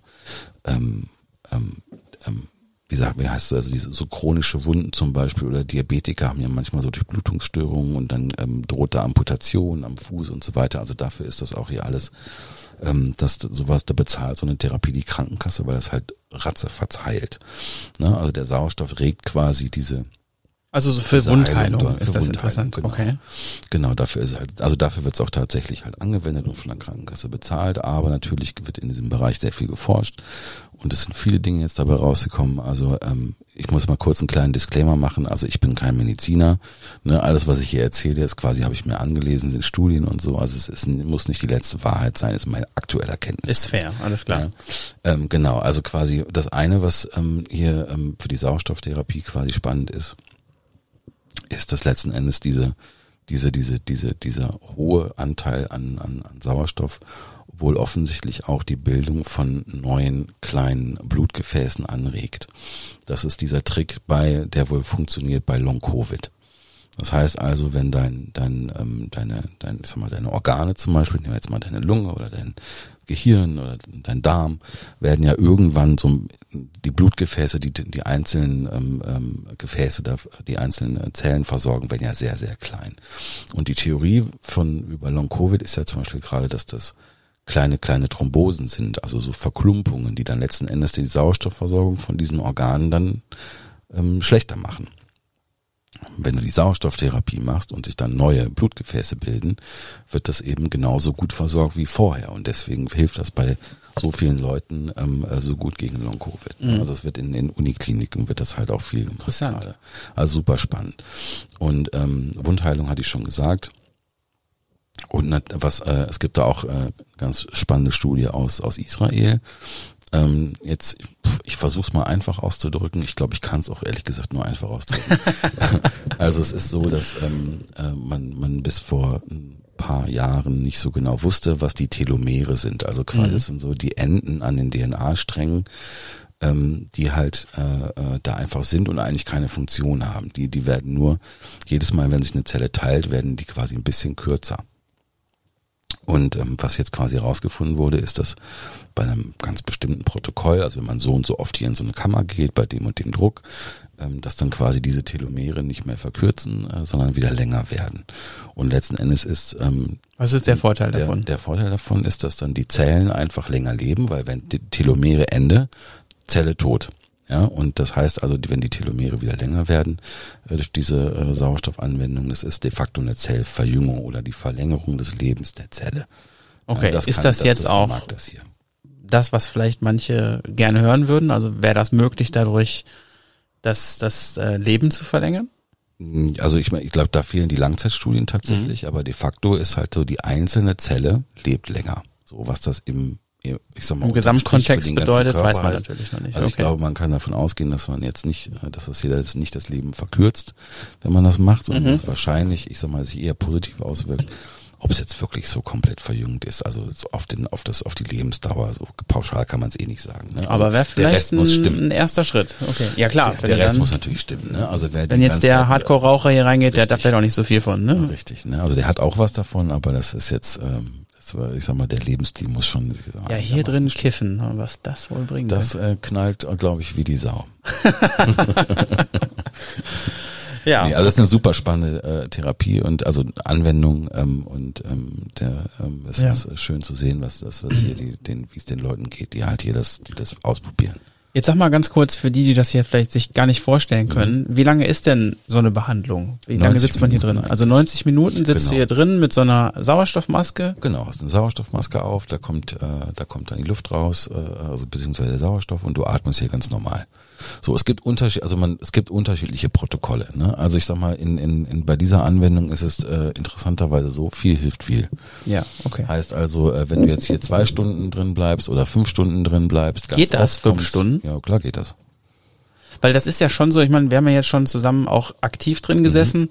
ähm, ähm, ähm, wie sagt, wie heißt das, also diese so chronische Wunden zum Beispiel oder Diabetiker haben ja manchmal so Durchblutungsstörungen und dann ähm, droht da Amputation am Fuß und so weiter. Also dafür ist das auch hier alles, ähm, dass sowas, da bezahlt so eine Therapie die Krankenkasse, weil das halt ratze verzeilt. Ne? Also der Sauerstoff regt quasi diese
Also so für Wundheilung ist
für
das
Wundheilung,
interessant.
genau.
Okay.
Genau, dafür ist es halt, also dafür wird es auch tatsächlich halt angewendet und von der Krankenkasse bezahlt, aber natürlich wird in diesem Bereich sehr viel geforscht und es sind viele Dinge jetzt dabei rausgekommen. Also ähm, ich muss mal kurz einen kleinen Disclaimer machen. Also ich bin kein Mediziner. Ne? Alles, was ich hier erzähle, ist quasi, habe ich mir angelesen, sind Studien und so. Also es ist, muss nicht die letzte Wahrheit sein, es ist meine aktuelle Erkenntnis.
Ist fair, alles klar.
Ja. Ähm, genau, also quasi das eine, was ähm, hier ähm, für die Sauerstofftherapie quasi spannend ist, ist, dass letzten Endes diese, diese, diese, diese, dieser hohe Anteil an, an, an Sauerstoff wohl offensichtlich auch die Bildung von neuen kleinen Blutgefäßen anregt. Das ist dieser Trick bei, der wohl funktioniert bei Long Covid. Das heißt also, wenn dein, dein, ähm, deine, dein, ich sag mal, deine Organe zum Beispiel, nehmen wir jetzt mal deine Lunge oder dein Gehirn oder dein Darm, werden ja irgendwann so die Blutgefäße, die die einzelnen ähm, ähm, Gefäße, da, die einzelnen Zellen versorgen, werden ja sehr, sehr klein. Und die Theorie von über Long Covid ist ja zum Beispiel gerade, dass das kleine, kleine Thrombosen sind, also so Verklumpungen, die dann letzten Endes die Sauerstoffversorgung von diesen Organen dann ähm, schlechter machen. Wenn du die Sauerstofftherapie machst und sich dann neue Blutgefäße bilden, wird das eben genauso gut versorgt wie vorher. Und deswegen hilft das bei so vielen Leuten ähm, so gut gegen Long-Covid. Mhm. Also es wird in den Unikliniken wird das halt auch viel gemacht
Interessant.
gerade. Also super spannend. Und ähm, Wundheilung hatte ich schon gesagt. Und was äh, es gibt da auch äh, ganz spannende Studie aus aus Israel. Ähm, jetzt, ich versuche es mal einfach auszudrücken. Ich glaube, ich kann es auch ehrlich gesagt nur einfach ausdrücken. also es ist so, dass ähm, äh, man, man bis vor ein paar Jahren nicht so genau wusste, was die Telomere sind. Also quasi mhm. sind so die Enden an den DNA-Strängen, ähm, die halt äh, äh, da einfach sind und eigentlich keine Funktion haben. Die, die werden nur jedes Mal, wenn sich eine Zelle teilt, werden die quasi ein bisschen kürzer. Und ähm, was jetzt quasi rausgefunden wurde, ist, dass bei einem ganz bestimmten Protokoll, also wenn man so und so oft hier in so eine Kammer geht, bei dem und dem Druck, ähm, dass dann quasi diese Telomere nicht mehr verkürzen, äh, sondern wieder länger werden. Und letzten Endes ist ähm,
was ist der Vorteil
der,
davon?
Der Vorteil davon ist, dass dann die Zellen einfach länger leben, weil wenn die Telomere Ende, Zelle tot. Ja, und das heißt also, wenn die Telomere wieder länger werden äh, durch diese äh, Sauerstoffanwendung, das ist de facto eine Zellverjüngung oder die Verlängerung des Lebens der Zelle.
Okay,
Ja, das
ist
kann-
das jetzt
das
auch
das
das, was vielleicht manche gerne hören würden? Also wäre das möglich dadurch, das, das äh, Leben zu verlängern?
Also ich, mein, ich glaube, da fehlen die Langzeitstudien
Mhm.
tatsächlich, aber de facto ist halt so, die einzelne Zelle lebt länger. So was das im, ich sag mal,
Im Gesamtkontext bedeutet, weiß man
heißt.
natürlich noch nicht.
Also ich
Okay.
glaube, man kann davon ausgehen, dass man jetzt nicht, äh, dass das hier jetzt nicht das Leben verkürzt, wenn man das macht, sondern
Mhm.
dass es wahrscheinlich, ich sag mal, sich eher positiv auswirkt. Ob es jetzt wirklich so komplett verjüngt ist, also so auf den, auf das, auf die Lebensdauer, so pauschal kann man es eh nicht sagen. Ne? Also
Aber wäre vielleicht
Rest muss
ein,
stimmen.
ein erster Schritt. Okay. Ja klar.
Der, der Rest
dann,
muss natürlich stimmen. Ne? Also wer
wenn jetzt der Hardcore-Raucher hier reingeht, der hat da
Richtig.
vielleicht auch nicht so viel von,
Ja,
ne?
richtig, ne? Also der hat auch was davon, aber das ist jetzt, ähm, ich sag mal, der Lebensstil muss schon.
Ja, hier drin kiffen, was das wohl bringt.
Das äh, knallt, glaube ich, wie die Sau.
ja.
Nee, also das ist eine super spannende äh, Therapie und also Anwendung ähm, und ähm, der ähm, es
Ja.
ist äh, schön zu sehen, was das, was hier die, den, wie es den Leuten geht, die halt hier das, die das ausprobieren.
Jetzt sag mal ganz kurz für die, die das hier vielleicht sich gar nicht vorstellen können, wie lange ist denn so eine Behandlung? Wie lange
90
sitzt man hier drin? Also 90 Minuten sitzt
Genau.
du hier drin mit so einer Sauerstoffmaske.
Genau, hast eine Sauerstoffmaske auf, da kommt, äh, da kommt dann die Luft raus, äh, also beziehungsweise der Sauerstoff und du atmest hier ganz normal. So, es gibt Unterschied, also man, es gibt unterschiedliche Protokolle. Ne? Also ich sag mal, in, in, in bei dieser Anwendung ist es äh, interessanterweise so, viel hilft viel.
Ja, okay.
Heißt also, äh, wenn du jetzt hier zwei Stunden drin bleibst oder fünf Stunden drin bleibst, ganz
Geht das, fünf
kommt's-
Stunden?
Ja, klar geht das.
Weil das ist ja schon so, ich meine, wir haben ja jetzt schon zusammen auch aktiv drin gesessen.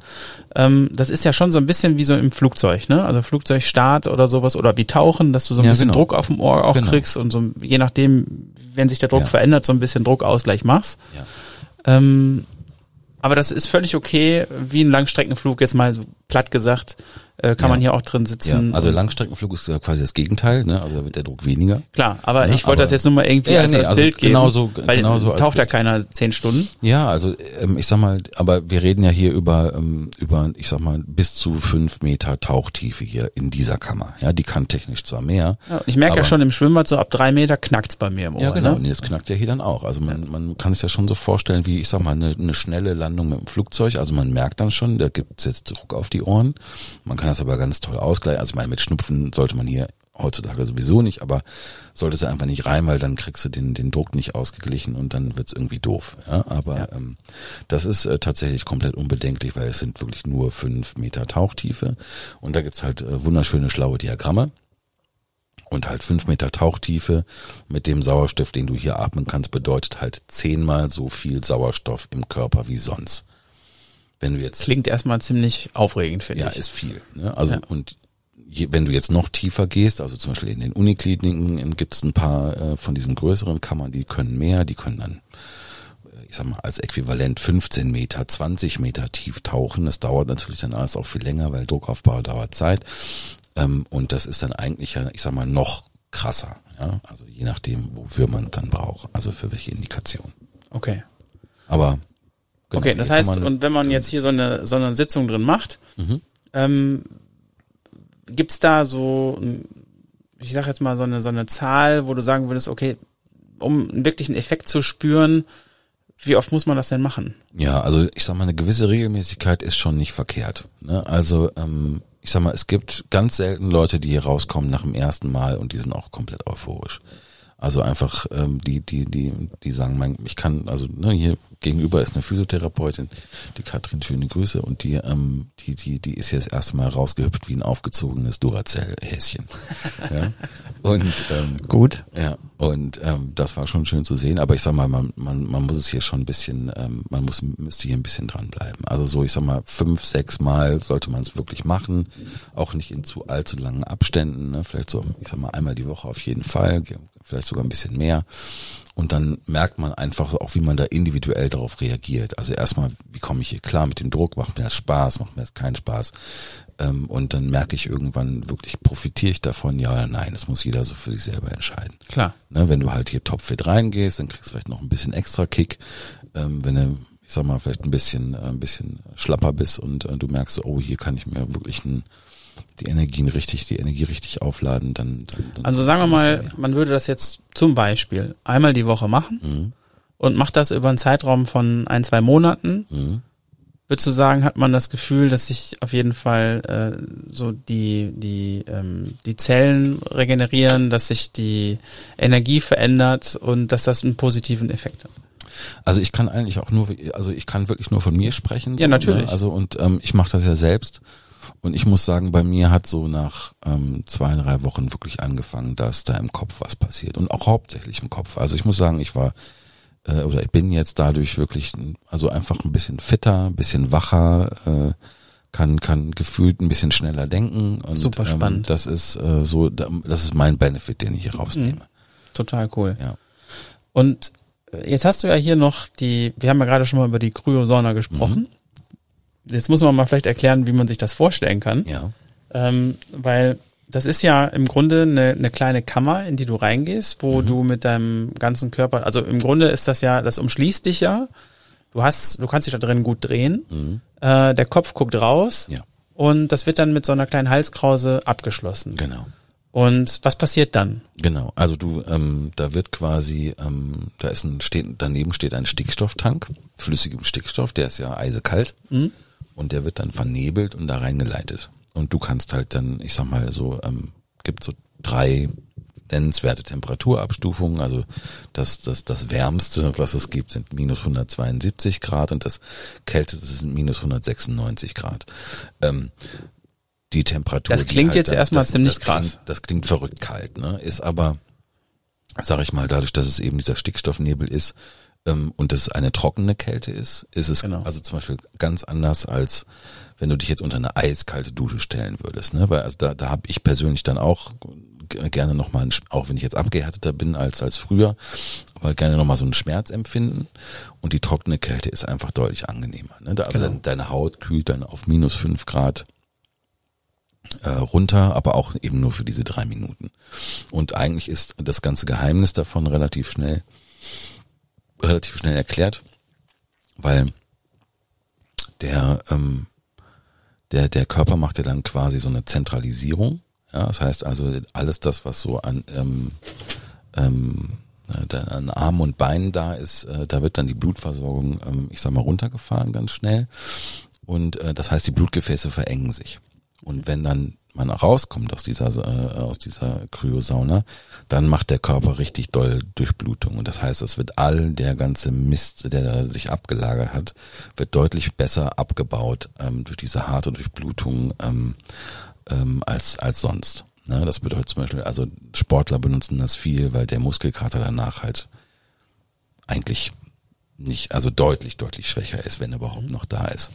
Ähm, das ist ja schon so ein bisschen wie so im Flugzeug, ne? Also Flugzeugstart oder sowas oder wie Tauchen, dass du so ein
Ja,
bisschen
genau.
Druck auf dem Ohr auch
Genau.
kriegst und so, je nachdem, wenn sich der Druck
Ja.
verändert, so ein bisschen Druckausgleich machst.
Ja.
Ähm, aber das ist völlig okay, wie ein Langstreckenflug, jetzt mal so platt gesagt. Äh, kann
Ja.
man hier auch drin sitzen.
Ja, also Langstreckenflug ist ja quasi das Gegenteil, ne? Also da wird der Druck weniger.
Klar, aber
Ja,
ich wollte das jetzt nur mal irgendwie als,
nee,
als
also
Bild geben,
genauso-
weil
genauso
taucht ja
Bild.
keiner zehn Stunden.
Ja, also ähm, ich sag mal, aber wir reden ja hier über ähm, über, ich sag mal, bis zu fünf Meter Tauchtiefe hier in dieser Kammer. Ja, die kann technisch zwar mehr.
Ich merke ja schon im Schwimmbad so ab drei Meter knackt's bei mir im Ohr.
Ja, genau.
Ne?
Nee, das knackt ja hier dann auch. Also man, man kann sich ja schon so vorstellen, wie ich sag mal, eine, eine schnelle Landung mit dem Flugzeug. Also man merkt dann schon, da gibt's jetzt Druck auf die Ohren. Man kann das aber ganz toll ausgleichen. Also ich meine, mit Schnupfen sollte man hier heutzutage sowieso nicht, aber sollte es einfach nicht rein, weil dann kriegst du den, den Druck nicht ausgeglichen und dann wird's irgendwie doof. Ja, aber
Ja.
Ähm, das ist äh, tatsächlich komplett unbedenklich, weil es sind wirklich nur fünf Meter Tauchtiefe und da gibt's halt äh, wunderschöne schlaue Diagramme und halt fünf Meter Tauchtiefe mit dem Sauerstoff, den du hier atmen kannst, bedeutet halt zehnmal so viel Sauerstoff im Körper wie sonst. Wenn du jetzt
Klingt erstmal ziemlich aufregend, finde
ja,
ich.
ist viel. Ne? Also
Ja.
und je, wenn du jetzt noch tiefer gehst, also zum Beispiel in den Unikliniken gibt es ein paar äh, von diesen größeren Kammern, die können mehr, die können dann, äh, ich sag mal, als Äquivalent 15 Meter, 20 Meter tief tauchen. Das dauert natürlich dann alles auch viel länger, weil Druckaufbau dauert Zeit. Ähm, und das ist dann eigentlich, ja, ich sag mal, noch krasser. Ja? Also je nachdem, wofür man dann braucht, also für welche Indikation.
Okay.
Aber genau,
okay, das heißt, und wenn man jetzt hier so eine, so eine Sitzung drin macht,
Mhm.
ähm, gibt's da so, ich sag jetzt mal so eine, so eine Zahl, wo du sagen würdest, okay, um einen wirklichen Effekt zu spüren, wie oft muss man das denn machen?
Ja, also ich sag mal, eine gewisse Regelmäßigkeit ist schon nicht verkehrt. Ne? Also ähm, ich sag mal, es gibt ganz selten Leute, die hier rauskommen nach dem ersten Mal und die sind auch komplett euphorisch. Also einfach ähm, die, die, die, die sagen, mein, ich kann, also ne, hier gegenüber ist eine Physiotherapeutin, die Katrin, schöne Grüße, und die, ähm, die, die, die ist hier das erste Mal rausgehüpft wie ein aufgezogenes Duracell-Häschen. ja? Und ähm,
Gut.
ja, und ähm, das war schon schön zu sehen, aber ich sag mal, man, man, man muss es hier schon ein bisschen, ähm, man muss müsste hier ein bisschen dranbleiben. Also so, ich sag mal, fünf, sechs Mal sollte man es wirklich machen, auch nicht in zu allzu langen Abständen, ne? vielleicht so, ich sag mal, einmal die Woche auf jeden Fall, vielleicht sogar ein bisschen mehr. Und dann merkt man einfach auch, wie man da individuell darauf reagiert. Also erstmal, wie komme ich hier klar mit dem Druck? Macht mir das Spaß? Macht mir das keinen Spaß? Ähm, und dann merke ich irgendwann wirklich, profitiere ich davon? Ja oder nein? Das muss jeder so für sich selber entscheiden.
Klar.
Ne, wenn du halt hier topfit reingehst, dann kriegst du vielleicht noch ein bisschen extra Kick. Ähm, wenn du, ich sag mal, vielleicht ein bisschen, äh, ein bisschen schlapper bist und äh, du merkst, oh, hier kann ich mir wirklich ein, die Energien richtig, die Energie richtig aufladen, dann, dann, dann
Also sagen wir mal,
mehr.
man würde das jetzt zum Beispiel einmal die Woche machen
Mhm.
und macht das über einen Zeitraum von ein, zwei Monaten.
Mhm.
Würdest du sagen, hat man das Gefühl, dass sich auf jeden Fall äh, so die die ähm, die Zellen regenerieren, dass sich die Energie verändert und dass das einen positiven Effekt hat?
Also ich kann eigentlich auch nur, also ich kann wirklich nur von mir sprechen.
Ja, natürlich.
Ne? Also und ähm, ich mache das ja selbst. Und ich muss sagen, bei mir hat so nach ähm, zwei, drei Wochen wirklich angefangen, dass da im Kopf was passiert. Und auch hauptsächlich im Kopf. Also ich muss sagen, ich war äh, oder ich bin jetzt dadurch wirklich, also einfach ein bisschen fitter, ein bisschen wacher, äh, kann kann gefühlt ein bisschen schneller denken. Und,
Super spannend.
Ähm, das ist äh, so, das ist mein Benefit, den ich hier rausnehme.
Total cool.
Ja.
Und äh, jetzt hast du ja hier noch die, wir haben ja gerade schon mal über die Kryosauna gesprochen. Jetzt muss man mal vielleicht erklären, wie man sich das vorstellen kann.
Ja.
Ähm, weil das ist ja im Grunde eine, eine kleine Kammer, in die du reingehst,
Mhm.
wo du mit deinem ganzen Körper, also im Grunde ist das ja, das umschließt dich ja. Du hast, du kannst dich da drin gut drehen. Äh, der Kopf guckt raus.
Mhm. Ja.
Und das wird dann mit so einer kleinen Halskrause abgeschlossen.
Genau.
Und was passiert dann?
Genau, also du, ähm, da wird quasi, ähm, da ist ein, steht, daneben steht ein Stickstofftank, flüssigem Stickstoff, der ist ja eisekalt und der wird dann vernebelt und da reingeleitet. Und du kannst halt dann, ich sag mal so, ähm, gibt so drei nennenswerte Temperaturabstufungen. Also das, das, das Wärmste, was es gibt, sind minus 172 Grad und das Kälteste sind minus 196 Grad. Ähm, die Temperatur.
Das klingt
halt
jetzt
dann-
erstmal
das,
ziemlich
das
krass.
Klingt, das klingt verrückt kalt, ne? Ist aber, sag ich mal, dadurch, dass es eben dieser Stickstoffnebel ist ähm, und es eine trockene Kälte ist, ist es
Genau.
also zum Beispiel ganz anders als wenn du dich jetzt unter eine eiskalte Dusche stellen würdest, ne? Weil also da, da habe ich persönlich dann auch gerne nochmal, auch wenn ich jetzt abgehärteter bin als als früher, aber gerne nochmal so einen Schmerz empfinden und die trockene Kälte ist einfach deutlich angenehmer. Ne? Da, also
Genau.
deine- deine Haut kühlt dann auf minus fünf Grad äh, runter, aber auch eben nur für diese drei Minuten. Und eigentlich ist das ganze Geheimnis davon relativ schnell, relativ schnell erklärt, weil der, ähm, der, der Körper macht ja dann quasi so eine Zentralisierung. Ja, das heißt also alles das, was so an, ähm, ähm, an Armen und Beinen da ist, äh, da wird dann die Blutversorgung, ähm, ich sag mal, runtergefahren ganz schnell. Und äh, das heißt, die Blutgefäße verengen sich. Und wenn dann man rauskommt aus dieser äh, aus dieser Kryosauna, dann macht der Körper richtig doll Durchblutung und das heißt, es wird all der ganze Mist, der da sich abgelagert hat, wird deutlich besser abgebaut ähm, durch diese harte Durchblutung ähm, ähm, als als sonst. Ne? Das bedeutet zum Beispiel, also Sportler benutzen das viel, weil der Muskelkater danach halt eigentlich nicht, also deutlich deutlich schwächer ist, wenn er überhaupt noch da ist.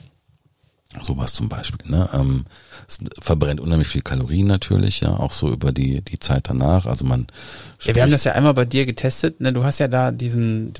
Sowas zum Beispiel. Ne? Ähm, es verbrennt unheimlich viel Kalorien natürlich, ja, auch so über die die Zeit danach. Also man.
Ja, wir haben das ja einmal bei dir getestet. Ne? Du hast ja da diesen,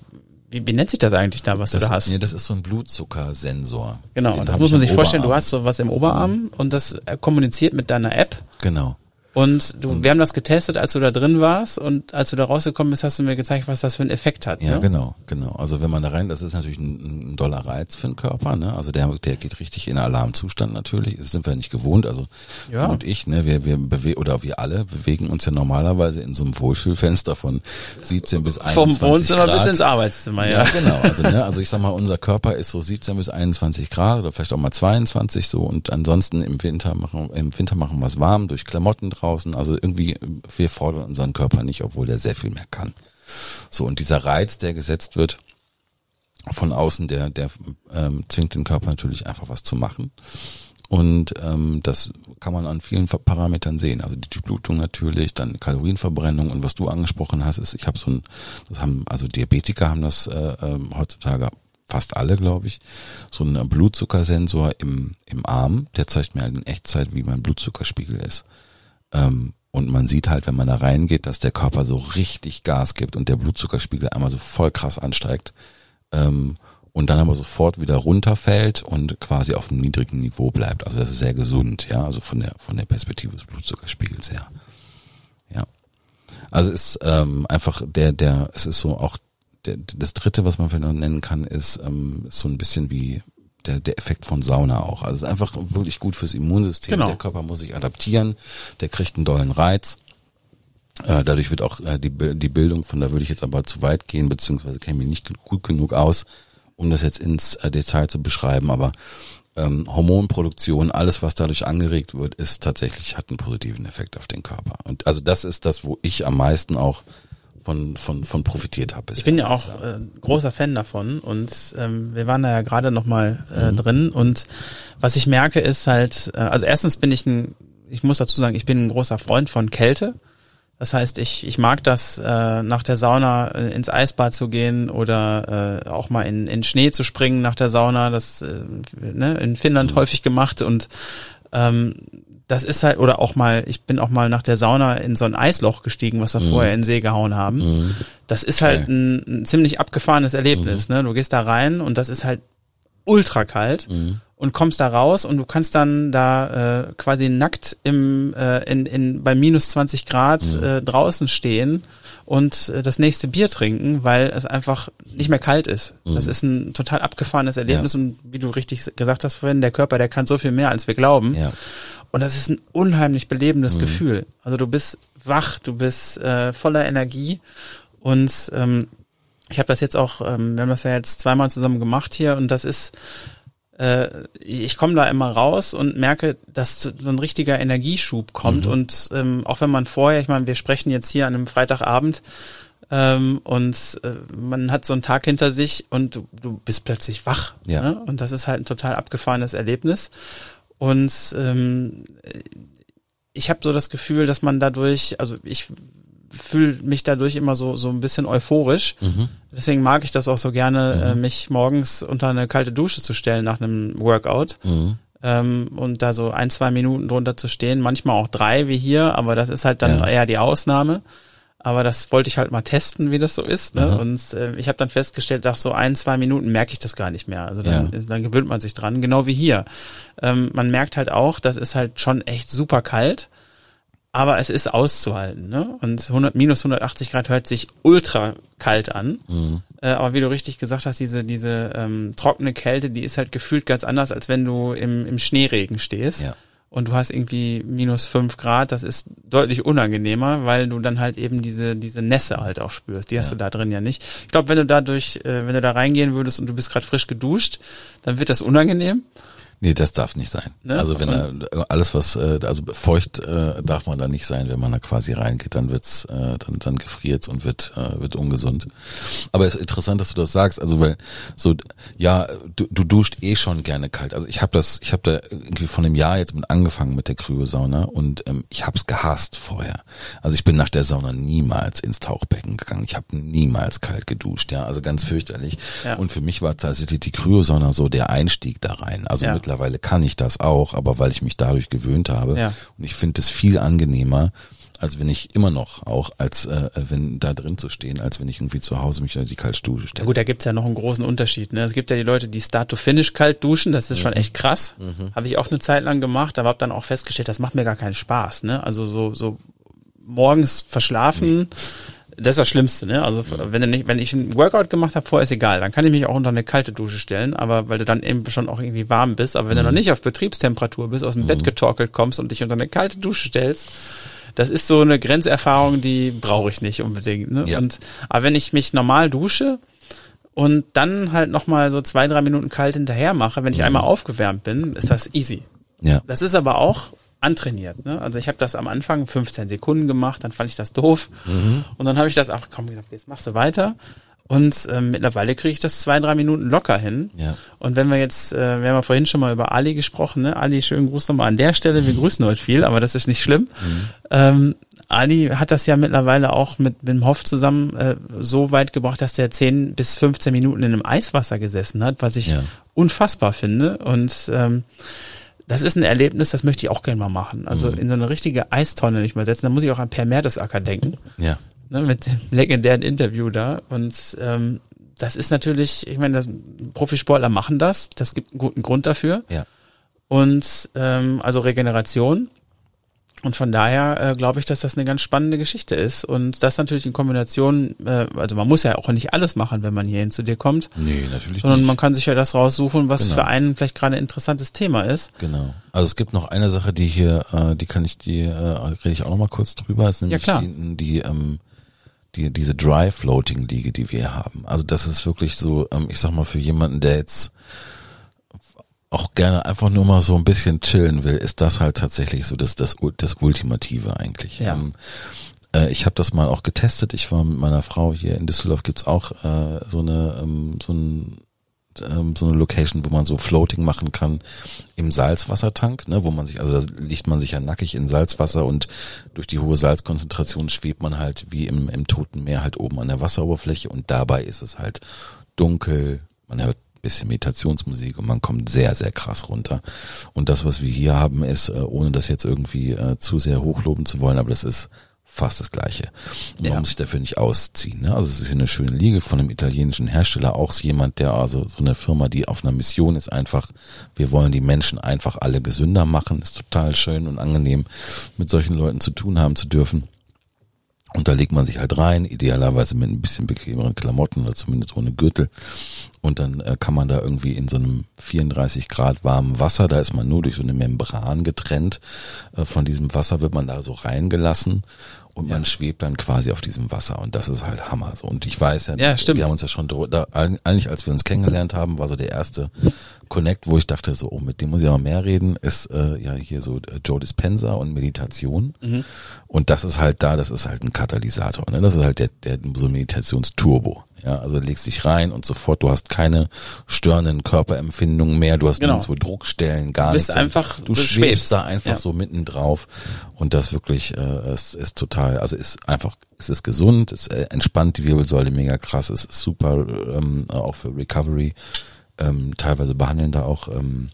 wie, wie nennt sich das eigentlich da, was
das,
du da hast?
Nee, das ist so ein Blutzuckersensor.
Genau,
Den
das muss man sich vorstellen. Du hast so was im Oberarm und das äh, kommuniziert mit deiner App.
Genau.
Und du, wir haben das getestet, als du da drin warst und als du da rausgekommen bist, hast du mir gezeigt, was das für einen Effekt hat.
Ja,
ne?
genau, genau. Also wenn man da rein, das ist natürlich ein, ein doller Reiz für den Körper, ne? Also der, der geht richtig in Alarmzustand natürlich. Das sind wir nicht gewohnt. Also
Ja.
du und ich, ne, wir, wir bewegen oder wir alle bewegen uns ja normalerweise in so einem Wohlfühlfenster von 17 bis 21
Vom Wohnzimmer
Grad.
bis ins Arbeitszimmer,
Ja,
ja.
genau. Also, ne, also ich sag mal, unser Körper ist so 17 bis 21 Grad oder vielleicht auch mal 22 so und ansonsten im Winter machen, im Winter machen wir es warm durch Klamotten draußen. Also irgendwie, wir fordern unseren Körper nicht, obwohl der sehr viel mehr kann. So, und dieser Reiz, der gesetzt wird von außen, der, der ähm, zwingt den Körper natürlich einfach was zu machen. Und ähm, das kann man an vielen Parametern sehen. Also die Durchblutung natürlich, dann Kalorienverbrennung und was du angesprochen hast, ist, ich habe so ein, das haben, also Diabetiker haben das äh, ähm, heutzutage fast alle, glaube ich, so ein Blutzuckersensor im, im Arm, der zeigt mir halt in Echtzeit, wie mein Blutzuckerspiegel ist. Ähm, und man sieht halt, wenn man da reingeht, dass der Körper so richtig Gas gibt und der Blutzuckerspiegel einmal so voll krass ansteigt. Ähm, und dann aber sofort wieder runterfällt und quasi auf einem niedrigen Niveau bleibt. Also das ist sehr gesund, ja, also von der von der Perspektive des Blutzuckerspiegels her. Ja. Also ist ähm, einfach der der es ist so auch der, das dritte, was man vielleicht noch nennen kann, ist, ähm, ist so ein bisschen wie der, der Effekt von Sauna auch. Also es ist einfach wirklich gut fürs Immunsystem.
Genau.
Der Körper muss sich adaptieren, der kriegt einen dollen Reiz. Äh, dadurch wird auch äh, die, die Bildung, von da würde ich jetzt aber zu weit gehen, beziehungsweise kenne mich nicht gut genug aus, um das jetzt ins äh, Detail zu beschreiben, aber ähm, Hormonproduktion, alles, was dadurch angeregt wird, ist tatsächlich, hat einen positiven Effekt auf den Körper. Und also das ist das, wo ich am meisten auch von, von, von profitiert habe.
Ich bin ja auch äh, großer Fan davon und ähm, wir waren da ja gerade noch mal äh,
Mhm.
drin und was ich merke ist halt, äh, also erstens bin ich ein, ich muss dazu sagen, ich bin ein großer Freund von Kälte. Das heißt, ich, ich mag das, äh, nach der Sauna äh, ins Eisbad zu gehen oder äh, auch mal in, in Schnee zu springen nach der Sauna. Das äh, ne, in Finnland
Mhm.
häufig gemacht und ähm, das ist halt, oder auch mal, ich bin auch mal nach der Sauna in so ein Eisloch gestiegen, was wir
Mhm.
vorher in den See gehauen haben. Das ist halt ein, ein ziemlich abgefahrenes Erlebnis.
Mhm.
Ne? Du gehst da rein und das ist halt ultra kalt
Mhm.
und kommst da raus und du kannst dann da äh, quasi nackt im äh, in, in bei minus 20 Grad
Mhm.
äh, draußen stehen und äh, das nächste Bier trinken, weil es einfach nicht mehr kalt ist.
Mhm.
Das ist ein total abgefahrenes Erlebnis und wie du richtig gesagt hast vorhin, der Körper, der kann so viel mehr, als wir glauben.
Ja.
Und das ist ein unheimlich
Mhm.
belebendes Gefühl. Also du bist wach, du bist äh, voller Energie und ähm, ich habe das jetzt auch, ähm, wir haben das ja jetzt zweimal zusammen gemacht hier und das ist, äh, ich komme da immer raus und merke, dass so ein richtiger Energieschub kommt und ähm, auch wenn man vorher, ich meine, wir sprechen jetzt hier an einem Freitagabend ähm, und äh, man hat so einen Tag hinter sich und du, du bist plötzlich wach
Ja.
ne? und das ist halt ein total abgefahrenes Erlebnis und ähm, ich habe so das Gefühl, dass man dadurch, also ich fühle mich dadurch immer so so ein bisschen euphorisch. Deswegen mag ich das auch so gerne, äh, mich morgens unter eine kalte Dusche zu stellen nach einem Workout.
Mhm.
Ähm, und da so ein, zwei Minuten drunter zu stehen, manchmal auch drei wie hier, aber das ist halt dann
Ja.
eher die Ausnahme. Aber das wollte ich halt mal testen, wie das so ist. Ne?
Aha.
Und äh, ich habe dann festgestellt, nach so ein, zwei Minuten merke ich das gar nicht mehr. Also dann,
Ja.
dann gewöhnt man sich dran, genau wie hier. Ähm, man merkt halt auch, das ist halt schon echt super kalt, aber es ist auszuhalten. Ne? Und 100, minus 180 Grad hört sich ultra kalt an.
Mhm.
Äh, aber wie du richtig gesagt hast, diese, diese ähm, trockene Kälte, die ist halt gefühlt ganz anders, als wenn du im, im Schneeregen stehst.
Ja.
Und du hast irgendwie minus fünf Grad, das ist deutlich unangenehmer, weil du dann halt eben diese, diese Nässe halt auch spürst. Die hast du da drin ja nicht. Ich glaube, wenn du dadurch, äh, wenn du da reingehen würdest und du bist gerade frisch geduscht, dann wird das unangenehm.
Nee, das darf nicht sein.
Ne?
Also wenn er, alles was, äh, also feucht äh, darf man da nicht sein, wenn man da quasi reingeht, dann wird's, äh, dann, dann gefriert's und wird, äh, wird ungesund. Aber es ist interessant, dass du das sagst, also weil so, ja, du, du duscht eh schon gerne kalt. Also ich habe das, ich habe da irgendwie von einem Jahr jetzt mit angefangen mit der Kryosauna und ähm, ich habe es gehasst vorher. Also ich bin nach der Sauna niemals ins Tauchbecken gegangen. Ich habe niemals kalt geduscht, ja, also ganz fürchterlich.
Ja.
Und für mich war tatsächlich die Kryosauna so der Einstieg da rein. Also
Ja.
Mittlerweile kann ich das auch, aber weil ich mich dadurch gewöhnt habe.
Ja.
Und ich finde es viel angenehmer, als wenn ich immer noch auch, als äh, wenn da drin zu stehen, als wenn ich irgendwie zu Hause mich in die kalte Dusche
Ja
stelle.
gut, da gibt's ja noch einen großen Unterschied. Ne? Es gibt ja die Leute, die Start to Finish kalt duschen, das ist schon
Mhm.
echt krass. Habe ich auch eine Zeit lang gemacht, aber habe dann auch festgestellt, das macht mir gar keinen Spaß. Ne? Also so, so morgens verschlafen, das ist das Schlimmste. Ne? Also wenn du nicht, wenn ich ein Workout gemacht habe, vorher ist egal, dann kann ich mich auch unter eine kalte Dusche stellen, aber weil du dann eben schon auch irgendwie warm bist. Aber wenn du
Mhm.
noch nicht auf Betriebstemperatur bist, aus dem Bett getorkelt kommst und dich unter eine kalte Dusche stellst, das ist so eine Grenzerfahrung, die brauche ich nicht unbedingt. Ne?
Ja.
Und aber wenn ich mich normal dusche und dann halt noch mal so zwei drei Minuten kalt hinterher mache, wenn ich einmal aufgewärmt bin, ist das easy.
Ja.
Das ist aber auch antrainiert. Ne? Also ich habe das am Anfang 15 Sekunden gemacht, dann fand ich das doof und dann habe ich das auch komm gesagt, jetzt machst du weiter. Und ähm, mittlerweile kriege ich das zwei, drei Minuten locker hin.
Ja.
Und wenn wir jetzt, äh, wir haben ja vorhin schon mal über Ali gesprochen, ne? Ali, schönen Gruß nochmal an der Stelle. Wir grüßen heute viel, aber das ist nicht schlimm. Ähm, Ali hat das ja mittlerweile auch mit Wim Hof zusammen äh, so weit gebracht, dass der 10 bis 15 Minuten in einem Eiswasser gesessen hat, was ich
Ja.
unfassbar finde. Und ähm, das ist ein Erlebnis, das möchte ich auch gerne mal machen. Also in so eine richtige Eistonne nicht mal setzen. Da muss ich auch an Per Mertesacker denken
Ja.
ne, mit dem legendären Interview da. Und ähm, das ist natürlich, ich meine, das, Profisportler machen das, das gibt einen guten Grund dafür.
Ja.
Und ähm, also Regeneration. Und von daher äh, glaube ich, dass das eine ganz spannende Geschichte ist. Und das natürlich in Kombination, äh, also man muss ja auch nicht alles machen, wenn man hierhin zu dir kommt,
Nee, natürlich
sondern
nicht.
man kann sich ja das raussuchen, was
Genau.
für einen vielleicht gerade ein interessantes Thema ist.
Genau. Also es gibt noch eine Sache, die hier, äh, die kann ich die, äh, rede ich auch noch mal kurz drüber, ist nämlich
klar.
die, die, ähm, die, diese Dry Floating Liege, die wir haben. Also das ist wirklich so, ähm, ich sag mal, für jemanden, der jetzt auch gerne einfach nur mal so ein bisschen chillen will, ist das halt tatsächlich so das, das, das Ultimative eigentlich.
Ja.
Ähm, äh, ich habe das mal auch getestet. Ich war mit meiner Frau hier in Düsseldorf gibt's auch äh, so eine ähm, so ein ähm, so eine Location, wo man so Floating machen kann im Salzwassertank, ne, wo man sich, also da liegt man sich ja nackig in Salzwasser und durch die hohe Salzkonzentration schwebt man halt wie im, im Toten Meer halt oben an der Wasseroberfläche und dabei ist es halt dunkel, man hört bisschen Meditationsmusik und man kommt sehr, sehr krass runter. Und das, was wir hier haben, ist, äh, ohne das jetzt irgendwie äh, zu sehr hochloben zu wollen, aber das ist fast das Gleiche. Man
Ja.
muss sich dafür nicht ausziehen. Ne? Also es ist hier eine schöne Liege von einem italienischen Hersteller, auch jemand, der also so eine Firma, die auf einer Mission ist, einfach, wir wollen die Menschen einfach alle gesünder machen. Ist total schön und angenehm, mit solchen Leuten zu tun haben zu dürfen. Und da legt man sich halt rein, idealerweise mit ein bisschen bequemeren Klamotten oder zumindest ohne Gürtel. Und dann äh, kann man da irgendwie in so einem 34 Grad warmen Wasser, da ist man nur durch so eine Membran getrennt. Äh, von diesem Wasser wird man da so reingelassen und man schwebt dann quasi auf diesem Wasser. Und das ist halt Hammer. So. Und ich weiß ja,
Ja, stimmt.
wir haben uns ja schon da, eigentlich als wir uns kennengelernt haben, war so der erste Connect, wo ich dachte so, oh, mit dem muss ich aber mehr reden, ist äh, ja hier so äh, Joe Dispenza und Meditation. Und das ist halt da, das ist halt ein Katalysator. Ne? Das ist halt der, der so Meditationsturbo. Ja, also legst dich rein und sofort, du hast keine störenden Körperempfindungen mehr, du hast
Genau.
nirgendwo Druckstellen, gar
bist
nichts.
einfach-
du
du
schwebst
schwebst.
da einfach
Ja.
so mitten drauf und das wirklich äh, ist, ist total, also ist einfach, es ist gesund, es äh, entspannt die Wirbelsäule mega krass, es ist super ähm, auch für Recovery. Ähm, teilweise behandeln da auch ähm,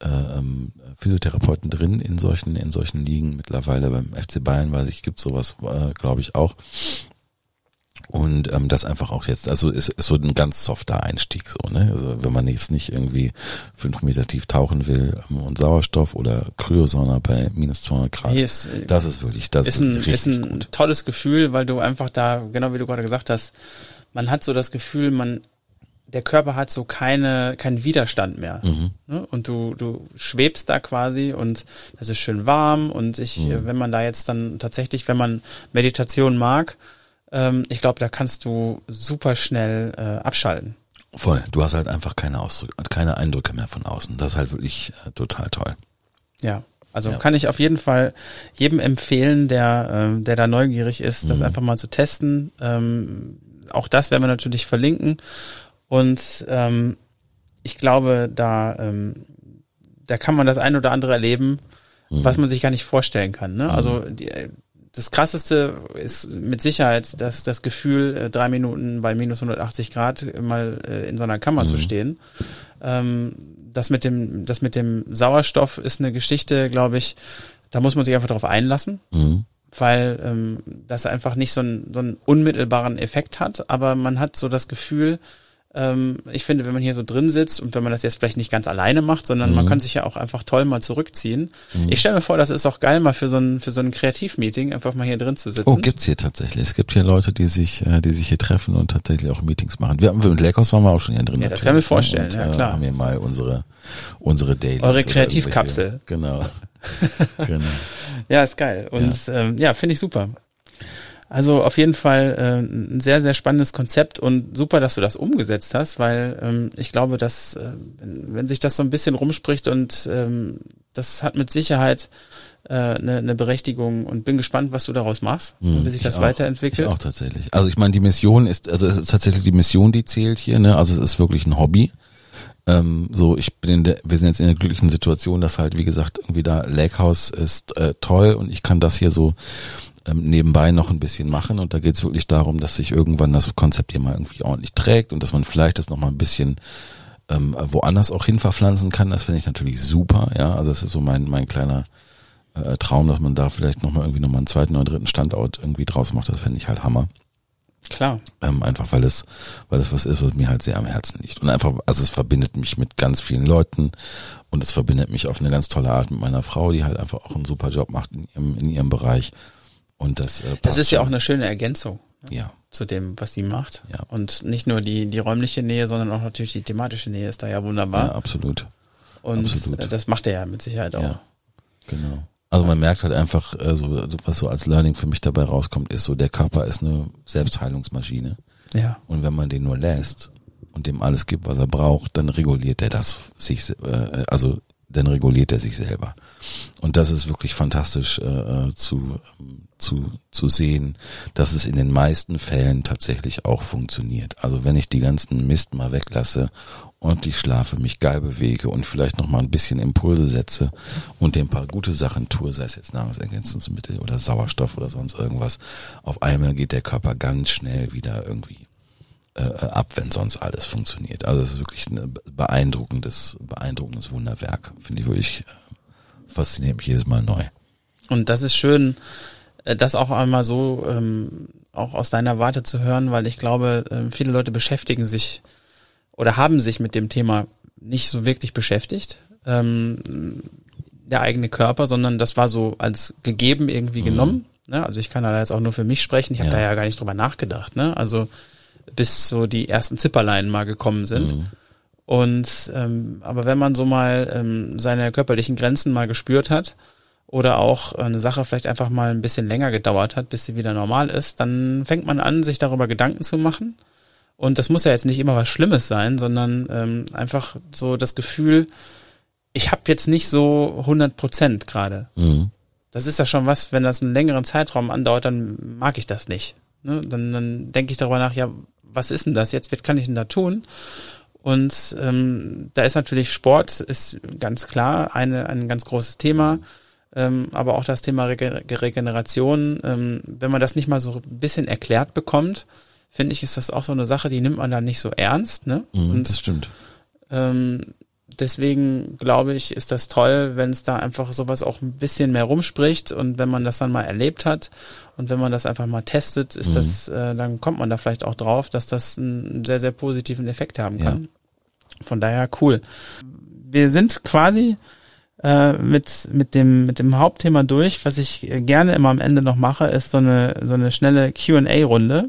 äh, ähm, Physiotherapeuten drin in solchen in solchen Ligen mittlerweile beim FC Bayern weiß ich gibt sowas äh, glaube ich auch Und ähm, das einfach auch jetzt, also ist, ist so ein ganz softer Einstieg so, ne? Also wenn man jetzt nicht irgendwie fünf Meter tief tauchen will ähm, und Sauerstoff oder Kryosauna bei minus 200 Grad,
Nee, ist,
das ist wirklich, das
ist
ist,
ein, ist ein
gut.
tolles Gefühl, weil du einfach da, genau wie du gerade gesagt hast, man hat so das Gefühl, man, der Körper hat so keine, keinen Widerstand mehr.
Mhm.
Ne? Und du, du schwebst da quasi und es ist schön warm und ich,
Mhm.
äh, wenn man da jetzt dann tatsächlich, wenn man Meditation mag, ähm, ich glaube, da kannst du super schnell äh, abschalten.
Voll. Du hast halt einfach keine Ausdrücke, keine Eindrücke mehr von außen. Das ist halt wirklich äh, total toll.
Ja. Also
Ja.
kann ich auf jeden Fall jedem empfehlen, der, ähm, der da neugierig ist, das
Mhm.
einfach mal zu testen. Ähm, auch das werden wir natürlich verlinken. Und ähm, ich glaube, da, ähm, da kann man das ein oder andere erleben,
Mhm.
was man sich gar nicht vorstellen kann. Ne? Also die, das krasseste ist mit Sicherheit dass das Gefühl, äh, drei Minuten bei minus 180 Grad mal äh, in so einer Kammer zu stehen. Ähm, das mit dem, das mit dem Sauerstoff ist eine Geschichte, glaube ich, da muss man sich einfach darauf einlassen,
Mhm.
weil ähm, das einfach nicht so einen, so einen unmittelbaren Effekt hat, aber man hat so das Gefühl, ähm, ich finde, wenn man hier so drin sitzt und wenn man das jetzt vielleicht nicht ganz alleine macht, sondern
Mhm.
man kann sich ja auch einfach toll mal zurückziehen. Ich stelle mir vor, das ist auch geil, mal für so ein, für so ein Kreativmeeting einfach mal hier drin zu sitzen.
Oh, gibt's hier tatsächlich. Es gibt hier Leute, die sich, äh, die sich hier treffen und tatsächlich auch Meetings machen. Wir haben mit Leckhaus waren wir auch schon hier drin.
Ja, das kann ich mir
ne?
vorstellen,
und,
ja,
äh,
klar.
Haben wir mal unsere, unsere Dailies.
Eure Kreativkapsel.
Genau. genau.
Ja, ist geil. Und ja, ähm, ja finde ich super. Also auf jeden Fall äh, ein sehr, sehr spannendes Konzept und super, dass du das umgesetzt hast, weil ähm, ich glaube, dass äh, wenn, sich das so ein bisschen rumspricht und ähm, das hat mit Sicherheit äh, eine, eine Berechtigung und bin gespannt, was du daraus machst und wie sich
Ich
das
auch.
weiterentwickelt.
Ich auch tatsächlich. Also ich meine, die Mission ist, also es ist tatsächlich die Mission, die zählt hier, ne? Also es ist wirklich ein Hobby. Ähm, so, ich bin in der, wir sind jetzt in der glücklichen Situation, dass halt, wie gesagt, irgendwie da Lakehouse ist äh, toll und ich kann das hier so ähm, nebenbei noch ein bisschen machen und da geht es wirklich darum, dass sich irgendwann das Konzept hier mal irgendwie ordentlich trägt und dass man vielleicht das noch mal ein bisschen ähm, woanders auch hin verpflanzen kann. Das finde ich natürlich super, ja. Also das ist so mein mein kleiner äh, Traum, dass man da vielleicht noch mal irgendwie noch mal einen zweiten oder dritten Standort irgendwie draus macht. Das fände ich halt Hammer.
Klar.
Ähm, einfach weil es, weil es was ist, was mir halt sehr am Herzen liegt. Und einfach, also es verbindet mich mit ganz vielen Leuten und es verbindet mich auf eine ganz tolle Art mit meiner Frau, die halt einfach auch einen super Job macht in ihrem, in ihrem Bereich. Und das, äh,
Das ist ja auch eine schöne Ergänzung
ja,
zu dem, was sie macht.
Ja.
Und nicht nur die, die räumliche Nähe, sondern auch natürlich die thematische Nähe ist da ja wunderbar.
ja, absolut.
und
absolut.
äh, das macht er ja mit Sicherheit auch.
Ja. Genau. Also man merkt halt einfach, äh, so, was so als Learning für mich dabei rauskommt, ist so, der Körper ist eine Selbstheilungsmaschine.
Ja.
Und wenn man den nur lässt und dem alles gibt, was er braucht, dann reguliert er das sich, äh, also dann reguliert er sich selber. Und das ist wirklich fantastisch äh, zu, zu, zu sehen, dass es in den meisten Fällen tatsächlich auch funktioniert. Also wenn ich die ganzen Mist mal weglasse, ordentlich schlafe, mich geil bewege und vielleicht noch mal ein bisschen Impulse setze und dem paar gute Sachen tue, sei es jetzt Nahrungsergänzungsmittel oder Sauerstoff oder sonst irgendwas, auf einmal geht der Körper ganz schnell wieder irgendwie äh, ab, wenn sonst alles funktioniert. Also es ist wirklich ein beeindruckendes, beeindruckendes Wunderwerk. Finde ich wirklich äh, fasziniert mich jedes Mal neu.
Und das ist schön, äh, das auch einmal so ähm, auch aus deiner Warte zu hören, weil ich glaube, ähm, viele Leute beschäftigen sich oder haben sich mit dem Thema nicht so wirklich beschäftigt. Ähm, der eigene Körper, sondern das war so als gegeben irgendwie genommen. Ne? Also ich kann da jetzt auch nur für mich sprechen. Ich habe
Ja.
da ja gar nicht drüber nachgedacht. Ne? Also bis so die ersten Zipperlein mal gekommen sind. Und ähm, aber wenn man so mal ähm, seine körperlichen Grenzen mal gespürt hat oder auch eine Sache vielleicht einfach mal ein bisschen länger gedauert hat, bis sie wieder normal ist, dann fängt man an, sich darüber Gedanken zu machen. Und das muss ja jetzt nicht immer was Schlimmes sein, sondern ähm, einfach so das Gefühl, ich habe jetzt nicht so 100 Prozent gerade.
Mhm.
Das ist ja schon was, wenn das einen längeren Zeitraum andauert, dann mag ich das nicht. Ne? Dann, dann denke ich darüber nach, ja, was ist denn das jetzt? Was kann ich denn da tun? Und ähm, da ist natürlich Sport, ist ganz klar eine, ein ganz großes Thema. Ähm, aber auch das Thema Rege Regeneration, ähm, wenn man das nicht mal so ein bisschen erklärt bekommt, finde ich, ist das auch so eine Sache, die nimmt man dann nicht so ernst. Ne?
Mhm,
Und
das stimmt.
ähm, deswegen glaube ich, ist das toll, wenn es da einfach sowas auch ein bisschen mehr rumspricht und wenn man das dann mal erlebt hat und wenn man das einfach mal testet, ist
Mhm.
das, äh, dann kommt man da vielleicht auch drauf, dass das einen sehr, sehr positiven Effekt haben
Ja.
kann. Von daher cool. Wir sind quasi äh, mit, mit, dem, mit dem Hauptthema durch. Was ich äh, gerne immer am Ende noch mache, ist so eine, so eine schnelle Q&A-Runde.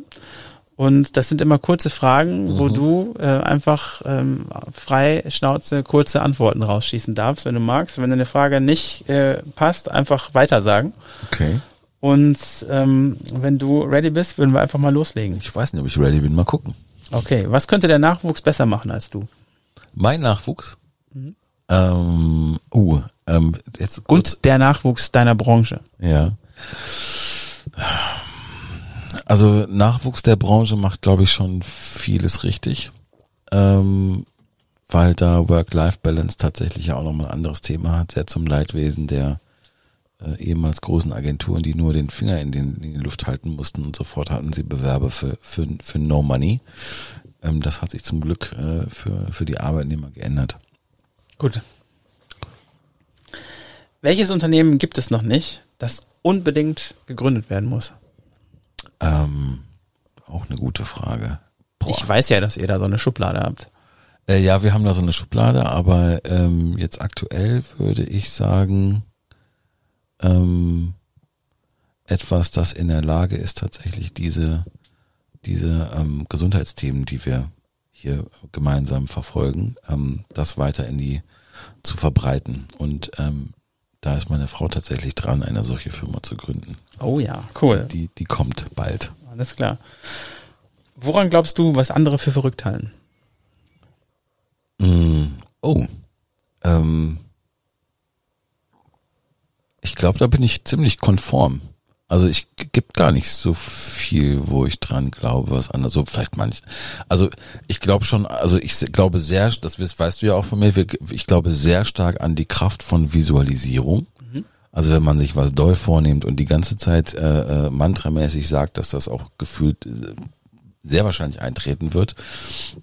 Und das sind immer kurze Fragen, wo
Mhm.
du äh, einfach ähm, frei Schnauze kurze Antworten rausschießen darfst, wenn du magst. Wenn eine Frage nicht äh, passt, einfach weitersagen.
Okay.
Und ähm, wenn du ready bist, würden wir einfach mal loslegen.
Ich weiß nicht, ob ich ready bin. Mal gucken.
Okay, was könnte der Nachwuchs besser machen als du?
Mein Nachwuchs.
Mhm.
Ähm, uh, ähm, jetzt kurz,
Und der Nachwuchs deiner Branche.
ja. Also Nachwuchs der Branche macht, glaube ich, schon vieles richtig, ähm, weil da Work-Life-Balance tatsächlich ja auch nochmal ein anderes Thema hat, sehr zum Leidwesen der äh, ehemals großen Agenturen, die nur den Finger in, den, in die Luft halten mussten und sofort hatten sie Bewerber für, für, für No Money. Ähm, das hat sich zum Glück äh, für, für die Arbeitnehmer geändert.
Gut. Welches Unternehmen gibt es noch nicht, das unbedingt gegründet werden muss?
Ähm, auch eine gute Frage. Boah.
Ich weiß ja, dass ihr da so eine Schublade habt.
Äh, ja, wir haben da so eine Schublade, aber ähm, jetzt aktuell würde ich sagen, ähm, etwas, das in der Lage ist, tatsächlich diese, diese ähm, Gesundheitsthemen, die wir hier gemeinsam verfolgen, ähm, das weiter in die zu verbreiten. Und ähm, da ist meine Frau tatsächlich dran, eine solche Firma zu gründen.
Oh ja, cool.
Die, die kommt bald.
Alles klar. Woran glaubst du, was andere für verrückt halten?
Mm, oh. Ähm, ich glaube, da bin ich ziemlich konform. Also ich gibt gar nicht so viel, wo ich dran glaube, was andere, so vielleicht manch. Also ich glaube schon, also ich glaube sehr, das weißt du ja auch von mir, ich glaube sehr stark an die Kraft von Visualisierung. Also wenn man sich was doll vornimmt und die ganze Zeit äh, äh, mantramäßig sagt, dass das auch gefühlt äh, sehr wahrscheinlich eintreten wird.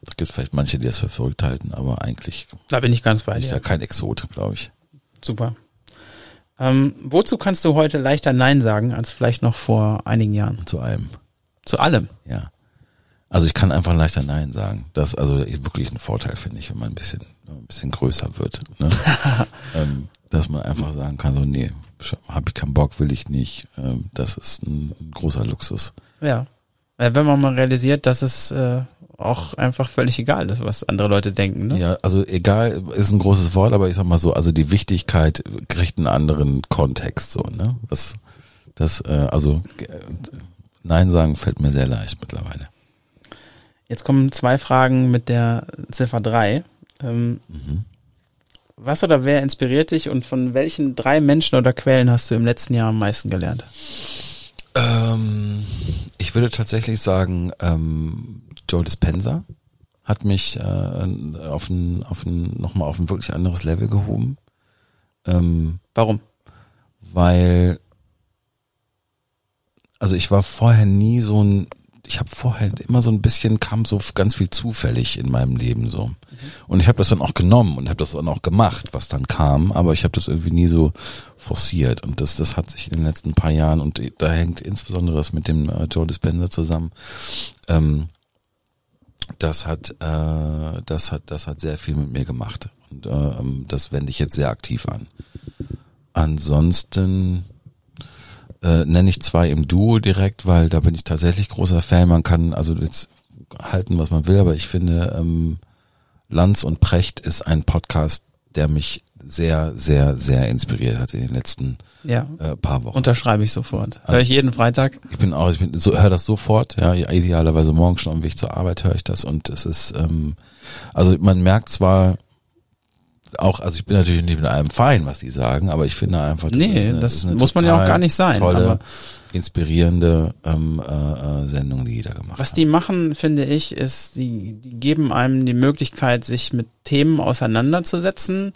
Da gibt es vielleicht manche, die das für verrückt halten, aber eigentlich
Da bin ich ganz bei dir.
da kein Exot, glaube ich.
Super. Ähm, wozu kannst du heute leichter Nein sagen als vielleicht noch vor einigen Jahren?
Zu allem,
Zu allem.
ja. Also ich kann einfach leichter Nein sagen. Das ist also wirklich ein Vorteil, finde ich, wenn man ein bisschen, ein bisschen größer wird. Ne? ähm, dass man einfach sagen kann, so, nee, habe ich keinen Bock, will ich nicht. Ähm, das ist ein, großer Luxus.
Ja. Wenn man mal realisiert, dass es äh, auch einfach völlig egal ist, was andere Leute denken. Ne?
Ja, also egal, ist ein großes Wort, aber ich sag mal so, also die Wichtigkeit kriegt einen anderen Kontext so, ne? Das, das, äh, also Nein sagen fällt mir sehr leicht mittlerweile.
Jetzt kommen zwei Fragen mit der Ziffer drei. Ähm,
Mhm.
Was oder wer inspiriert dich und von welchen drei Menschen oder Quellen hast du im letzten Jahr am meisten gelernt?
Ähm, ich würde tatsächlich sagen, ähm, Joe Dispenza hat mich äh, auf ein, auf ein, nochmal auf ein wirklich anderes Level gehoben. Ähm,
Warum?
weil also ich war vorher nie so ein ich habe vorher immer so ein bisschen kam so ganz viel zufällig in meinem Leben so. Und ich habe das dann auch genommen und habe das dann auch gemacht was dann kam aber ich habe das irgendwie nie so forciert. Und das das hat sich in den letzten paar Jahren und da hängt insbesondere das mit dem äh, Joe Dispenza zusammen ähm, das hat äh, das hat das hat sehr viel mit mir gemacht. Und äh, ähm, das wende ich jetzt sehr aktiv an. Ansonsten äh, nenne ich zwei im Duo direkt, weil da bin ich tatsächlich großer Fan. Man kann also jetzt halten, was man will, aber ich finde, ähm, Lanz und Precht ist ein Podcast, der mich sehr, sehr, sehr inspiriert hat in den letzten
Ja,
äh, paar Wochen.
unterschreibe ich sofort.
Also-
Hör ich jeden Freitag.
Ich bin auch, ich bin, so, höre das sofort, ja, idealerweise morgen schon am Weg zur Arbeit höre ich das und es ist, ähm, also man merkt zwar auch, also ich bin natürlich nicht mit allem fein, was die sagen, aber ich finde einfach, das
Nee,
ist eine,
das
ist eine
muss man ja auch gar nicht sein,
Tolle, inspirierende ähm, äh, äh, Sendung, die jeder gemacht
Was
hat.
die machen, finde ich, ist, die, die geben einem die Möglichkeit, sich mit Themen auseinanderzusetzen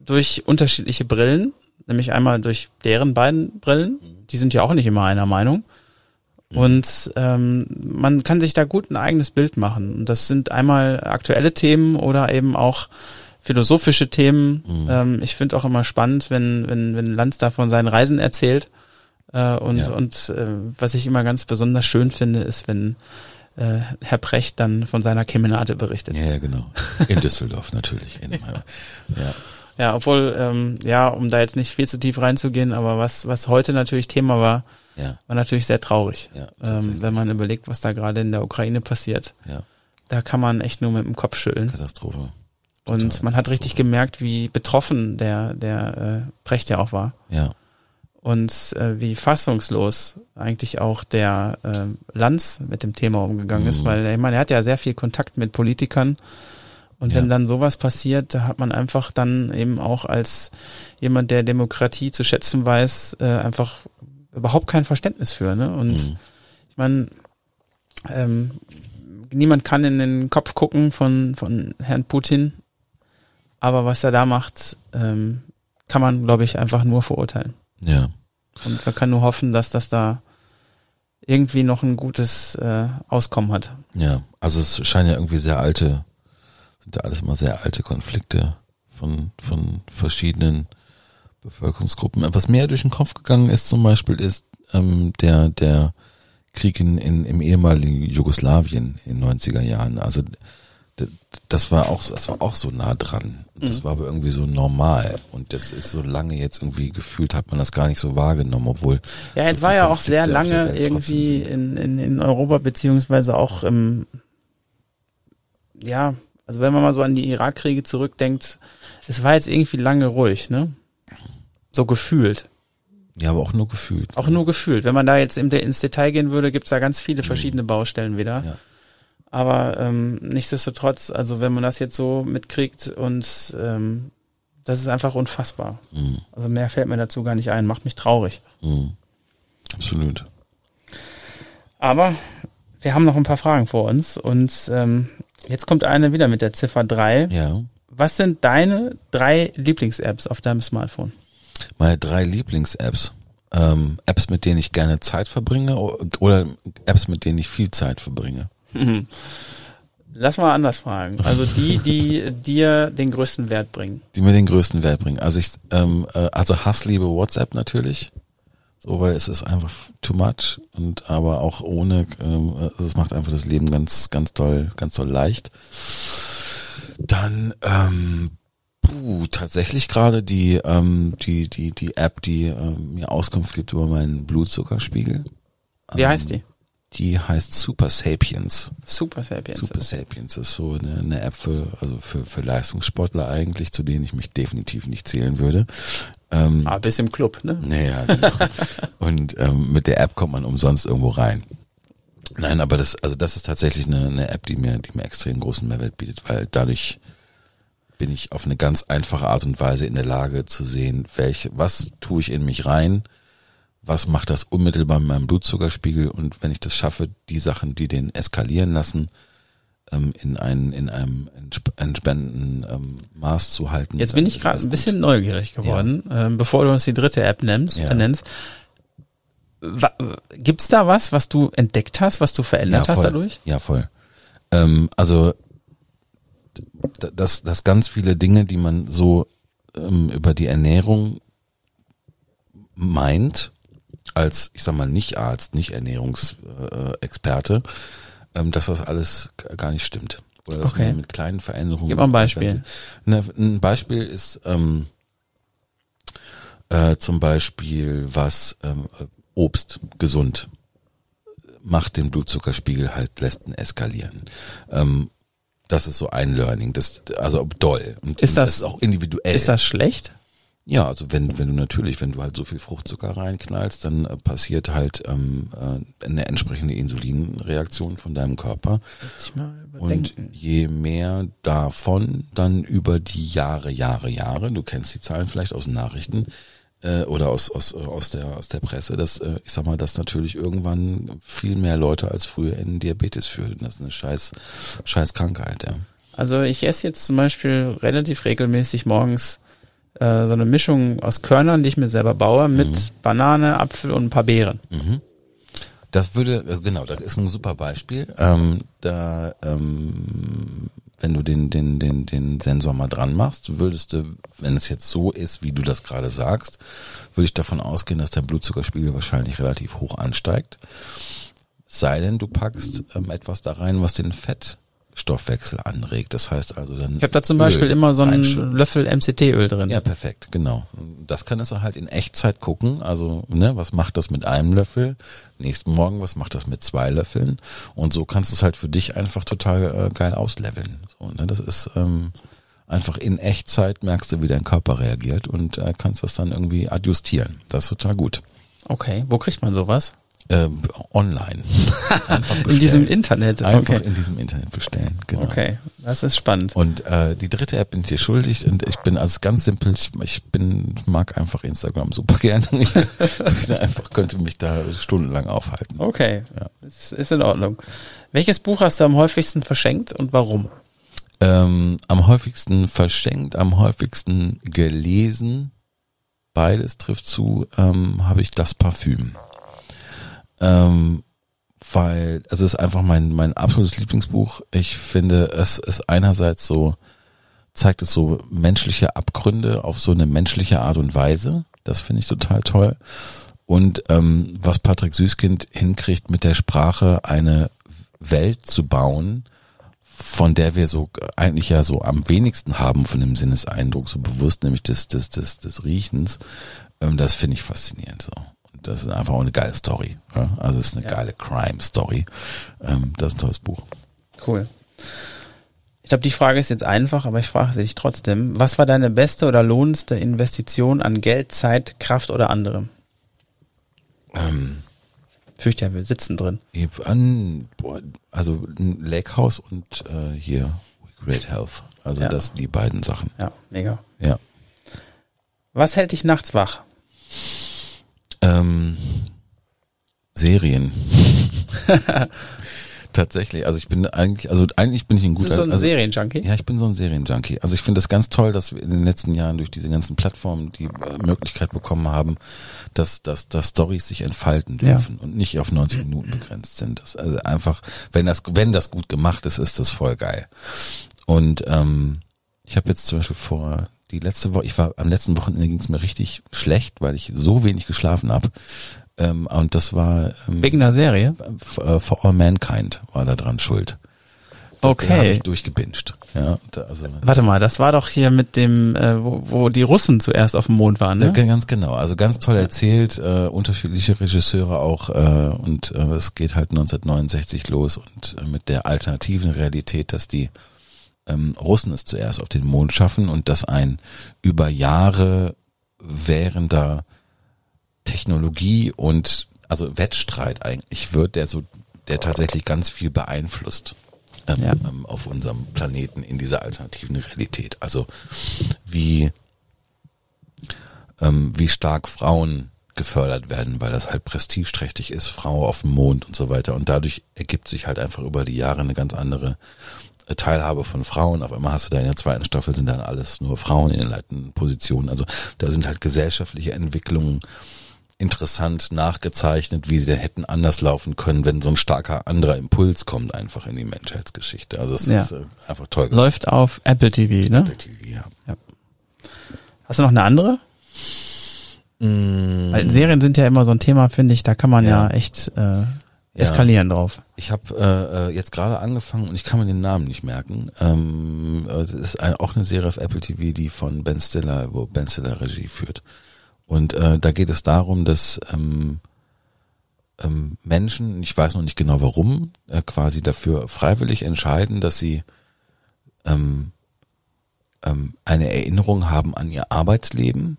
durch unterschiedliche Brillen, nämlich einmal durch deren beiden Brillen. Die sind ja auch nicht immer einer Meinung. Und ähm, man kann sich da gut ein eigenes Bild machen. Und das sind einmal aktuelle Themen oder eben auch philosophische Themen. Mhm. Ähm, ich finde auch immer spannend, wenn, wenn, wenn Lanz da von seinen Reisen erzählt. Äh, und ja. und äh, was ich immer ganz besonders schön finde, ist, wenn äh, Herr Precht dann von seiner Kemenate berichtet.
Ja, ja genau. In Düsseldorf natürlich. In, ja.
ja, obwohl, ähm, ja, um da jetzt nicht viel zu tief reinzugehen, aber was, was heute natürlich Thema war, ja. war natürlich sehr traurig, ja, ähm, wenn man überlegt, was da gerade in der Ukraine passiert. Ja. Da kann man echt nur mit dem Kopf schütteln.
Katastrophe.
Total und man hat richtig gemerkt, wie betroffen der, der äh, Precht ja auch war.
Ja
und äh, wie fassungslos eigentlich auch der äh, Lanz mit dem Thema umgegangen mhm. ist, weil ich meine, er hat ja sehr viel Kontakt mit Politikern und ja. wenn dann sowas passiert, da hat man einfach dann eben auch als jemand, der Demokratie zu schätzen weiß, äh, einfach überhaupt kein Verständnis für. Ne? Und mhm. ich meine, ähm, niemand kann in den Kopf gucken von, von Herrn Putin, aber was er da macht, ähm, kann man, glaube ich, einfach nur verurteilen.
Ja.
Und man kann nur hoffen, dass das da irgendwie noch ein gutes äh, Auskommen hat.
Ja, also es scheinen ja irgendwie sehr alte, sind ja alles immer sehr alte Konflikte von, von verschiedenen Bevölkerungsgruppen. Was mir durch den Kopf gegangen ist zum Beispiel, ist ähm, der, der Krieg in, in, im ehemaligen Jugoslawien in 90er Jahren. Also das war auch, das war auch so nah dran. Das mhm. war aber irgendwie so normal. Und das ist so lange jetzt irgendwie gefühlt, hat man das gar nicht so wahrgenommen, obwohl.
Ja, jetzt so war ja auch sehr lange irgendwie in, in, in Europa, beziehungsweise auch im, ja, also wenn man mal so an die Irakkriege zurückdenkt, es war jetzt irgendwie lange ruhig, ne? So gefühlt.
Ja, aber auch nur gefühlt.
Auch nur gefühlt. Wenn man da jetzt ins Detail gehen würde, gibt's da ganz viele mhm. verschiedene Baustellen wieder. Ja. Aber ähm, nichtsdestotrotz, also wenn man das jetzt so mitkriegt und ähm, das ist einfach unfassbar. Mhm. Also mehr fällt mir dazu gar nicht ein, macht mich traurig.
Mhm. Absolut.
Aber wir haben noch ein paar Fragen vor uns und ähm, jetzt kommt eine wieder mit der Ziffer 3.
Ja.
Was sind deine drei Lieblings-Apps auf deinem Smartphone?
Meine drei Lieblings-Apps. Ähm, Apps, mit denen ich gerne Zeit verbringe oder Apps, mit denen ich viel Zeit verbringe.
Lass mal anders fragen. Also die, die dir den größten Wert bringen.
Die mir den größten Wert bringen. Also ich, ähm, äh, also Hassliebe WhatsApp natürlich. So, weil es ist einfach too much und aber auch ohne, ähm, es macht einfach das Leben ganz, ganz toll, ganz toll leicht. Dann ähm, puh, tatsächlich gerade die, ähm, die, die, die App, die ähm, mir Auskunft gibt über meinen Blutzuckerspiegel.
Wie heißt die?
Die heißt Super Sapiens.
Super Sapiens.
Super Sapiens ist so eine, eine App für, also für, für Leistungssportler eigentlich, zu denen ich mich definitiv nicht zählen würde.
Ähm, ah, bis im Club, ne?
Naja, genau. Und ähm, mit der App kommt man umsonst irgendwo rein. Nein, aber das, also das ist tatsächlich eine, eine App, die mir, die mir extrem großen Mehrwert bietet, weil dadurch bin ich auf eine ganz einfache Art und Weise in der Lage zu sehen, welche, was tue ich in mich rein, was macht das unmittelbar mit meinem Blutzuckerspiegel und wenn ich das schaffe, die Sachen, die den eskalieren lassen, ähm, in, einen, in einem entspannenden ähm, Maß zu halten.
Jetzt bin ich gerade ein bisschen neugierig geworden, ja. ähm, bevor du uns die dritte App nennst. Ja. Äh, nennst. Gibt's da was, was du entdeckt hast, was du verändert ja, hast dadurch?
Ja, voll. Ähm, also dass, dass ganz viele Dinge, die man so ähm, über die Ernährung meint, als, ich sag mal, nicht Arzt, nicht Ernährungsexperte, ähm, dass das alles gar nicht stimmt. Oder dass okay. man mit kleinen Veränderungen.
Gib mal ein Beispiel.
Ein Beispiel ist ähm, äh, zum Beispiel, was ähm, Obst gesund macht den Blutzuckerspiegel halt, lässt ihn eskalieren. Ähm, das ist so ein Learning, das also doll.
Und, ist das, das ist auch individuell. Ist das schlecht?
Ja, also wenn, wenn du natürlich, wenn du halt so viel Fruchtzucker reinknallst, dann äh, passiert halt ähm, äh, eine entsprechende Insulinreaktion von deinem Körper. Und je mehr davon dann über die Jahre, Jahre, Jahre, du kennst die Zahlen vielleicht aus den Nachrichten äh, oder aus, aus, aus, der, aus der Presse, dass, äh, ich sag mal, dass natürlich irgendwann viel mehr Leute als früher in Diabetes führen. Das ist eine scheiß, scheiß Krankheit, ja.
Also ich esse jetzt zum Beispiel relativ regelmäßig morgens äh, so eine Mischung aus Körnern, die ich mir selber baue, mit mhm. Banane, Apfel und ein paar Beeren.
Mhm. Das würde, äh, genau, das ist ein super Beispiel. Ähm, da ähm, wenn du den, den, den, den Sensor mal dran machst, würdest du, wenn es jetzt so ist, wie du das gerade sagst, würde ich davon ausgehen, dass der Blutzuckerspiegel wahrscheinlich relativ hoch ansteigt. Sei denn, du packst ähm, etwas da rein, was den Fettstoffwechsel anregt. Das heißt also dann.
Ich habe da zum Beispiel immer so einen Löffel MCT-Öl drin.
Ja, perfekt, genau. Das kann es halt in Echtzeit gucken. Also, ne, was macht das mit einem Löffel? Nächsten Morgen, was macht das mit zwei Löffeln? Und so kannst du es halt für dich einfach total äh, geil ausleveln. So, ne, das ist ähm, einfach in Echtzeit merkst du, wie dein Körper reagiert und äh, kannst das dann irgendwie adjustieren. Das ist total gut.
Okay, wo kriegt man sowas?
Äh, online.
in diesem Internet.
Einfach okay. in diesem Internet bestellen. Genau.
Okay, das ist spannend.
Und äh, die dritte App bin ich dir schuldig und ich bin also ganz simpel. Ich, ich bin mag einfach Instagram super gerne. ich einfach könnte mich da stundenlang aufhalten.
Okay, ja. das ist in Ordnung. Welches Buch hast du am häufigsten verschenkt und warum?
Ähm, am häufigsten verschenkt, am häufigsten gelesen. Beides trifft zu. Ähm, Habe ich das Parfüm ähm, weil also es ist einfach mein mein absolutes Lieblingsbuch. Ich finde, es ist einerseits so zeigt es so menschliche Abgründe auf so eine menschliche Art und Weise. Das finde ich total toll. Und ähm, was Patrick Süßkind hinkriegt, mit der Sprache eine Welt zu bauen, von der wir so eigentlich ja so am wenigsten haben von dem Sinneseindruck, so bewusst, nämlich des, des, des, des Riechens, ähm, das finde ich faszinierend so das ist einfach auch eine geile Story. Ja? Also es ist eine ja. geile Crime-Story. Ähm, das ist ein tolles Buch.
Cool. Ich glaube, die Frage ist jetzt einfach, aber ich frage sie dich trotzdem. Was war deine beste oder lohnendste Investition an Geld, Zeit, Kraft oder anderem? Ähm, Fürchte ja, wir sitzen drin.
An, also ein Lakehouse und äh, hier Great Health. Also ja. das die beiden Sachen.
Ja, mega.
Ja.
Was hält dich nachts wach?
Ähm, Serien. Tatsächlich, also ich bin eigentlich, also eigentlich bin ich ein guter. Bist
du so ein
also,
Serienjunkie?
Ja, ich bin so ein Serienjunkie. Also ich finde das ganz toll, dass wir in den letzten Jahren durch diese ganzen Plattformen die äh, Möglichkeit bekommen haben, dass, dass, dass Stories sich entfalten dürfen ja. und nicht auf 90 Minuten begrenzt sind. Das also einfach, wenn das, wenn das gut gemacht ist, ist das voll geil. Und ähm, ich habe jetzt zum Beispiel vor die letzte Woche, ich war am letzten Wochenende ging es mir richtig schlecht, weil ich so wenig geschlafen habe. Ähm, und das war
ähm, wegen der Serie.
Äh, For All Mankind war da dran schuld.
Das okay.
habe ich durchgebinged. Ja,
also Warte mal, das war doch hier mit dem, äh, wo, wo die Russen zuerst auf dem Mond waren, ne?
Ja, ganz genau. Also ganz toll erzählt, äh, unterschiedliche Regisseure auch äh, und äh, es geht halt 1969 los und äh, mit der alternativen Realität, dass die ähm, Russen es zuerst auf den Mond schaffen und dass ein über Jahre währender Technologie und also Wettstreit eigentlich wird, der so, der tatsächlich ganz viel beeinflusst ähm, ja. ähm, auf unserem Planeten in dieser alternativen Realität. Also wie ähm, wie stark Frauen gefördert werden, weil das halt prestigeträchtig ist, Frau auf dem Mond und so weiter. Und dadurch ergibt sich halt einfach über die Jahre eine ganz andere Teilhabe von Frauen. Auf einmal hast du da in der zweiten Staffel sind dann alles nur Frauen in den leitenden Positionen. Also da sind halt gesellschaftliche Entwicklungen interessant nachgezeichnet, wie sie denn hätten anders laufen können, wenn so ein starker anderer Impuls kommt einfach in die Menschheitsgeschichte. Also es ja. ist äh, einfach toll.
Gemacht. Läuft auf Apple TV, ne? Apple TV, ja. ja. Hast du noch eine andere? Mm. Weil Serien sind ja immer so ein Thema, finde ich, da kann man ja, ja echt äh, eskalieren ja. drauf.
Ich habe äh, äh, jetzt gerade angefangen und ich kann mir den Namen nicht merken. Ähm, es ist ein, auch eine Serie auf Apple TV, die von Ben Stiller, wo Ben Stiller Regie führt. Und äh, da geht es darum, dass ähm, ähm, Menschen, ich weiß noch nicht genau warum, äh, quasi dafür freiwillig entscheiden, dass sie ähm, ähm, eine Erinnerung haben an ihr Arbeitsleben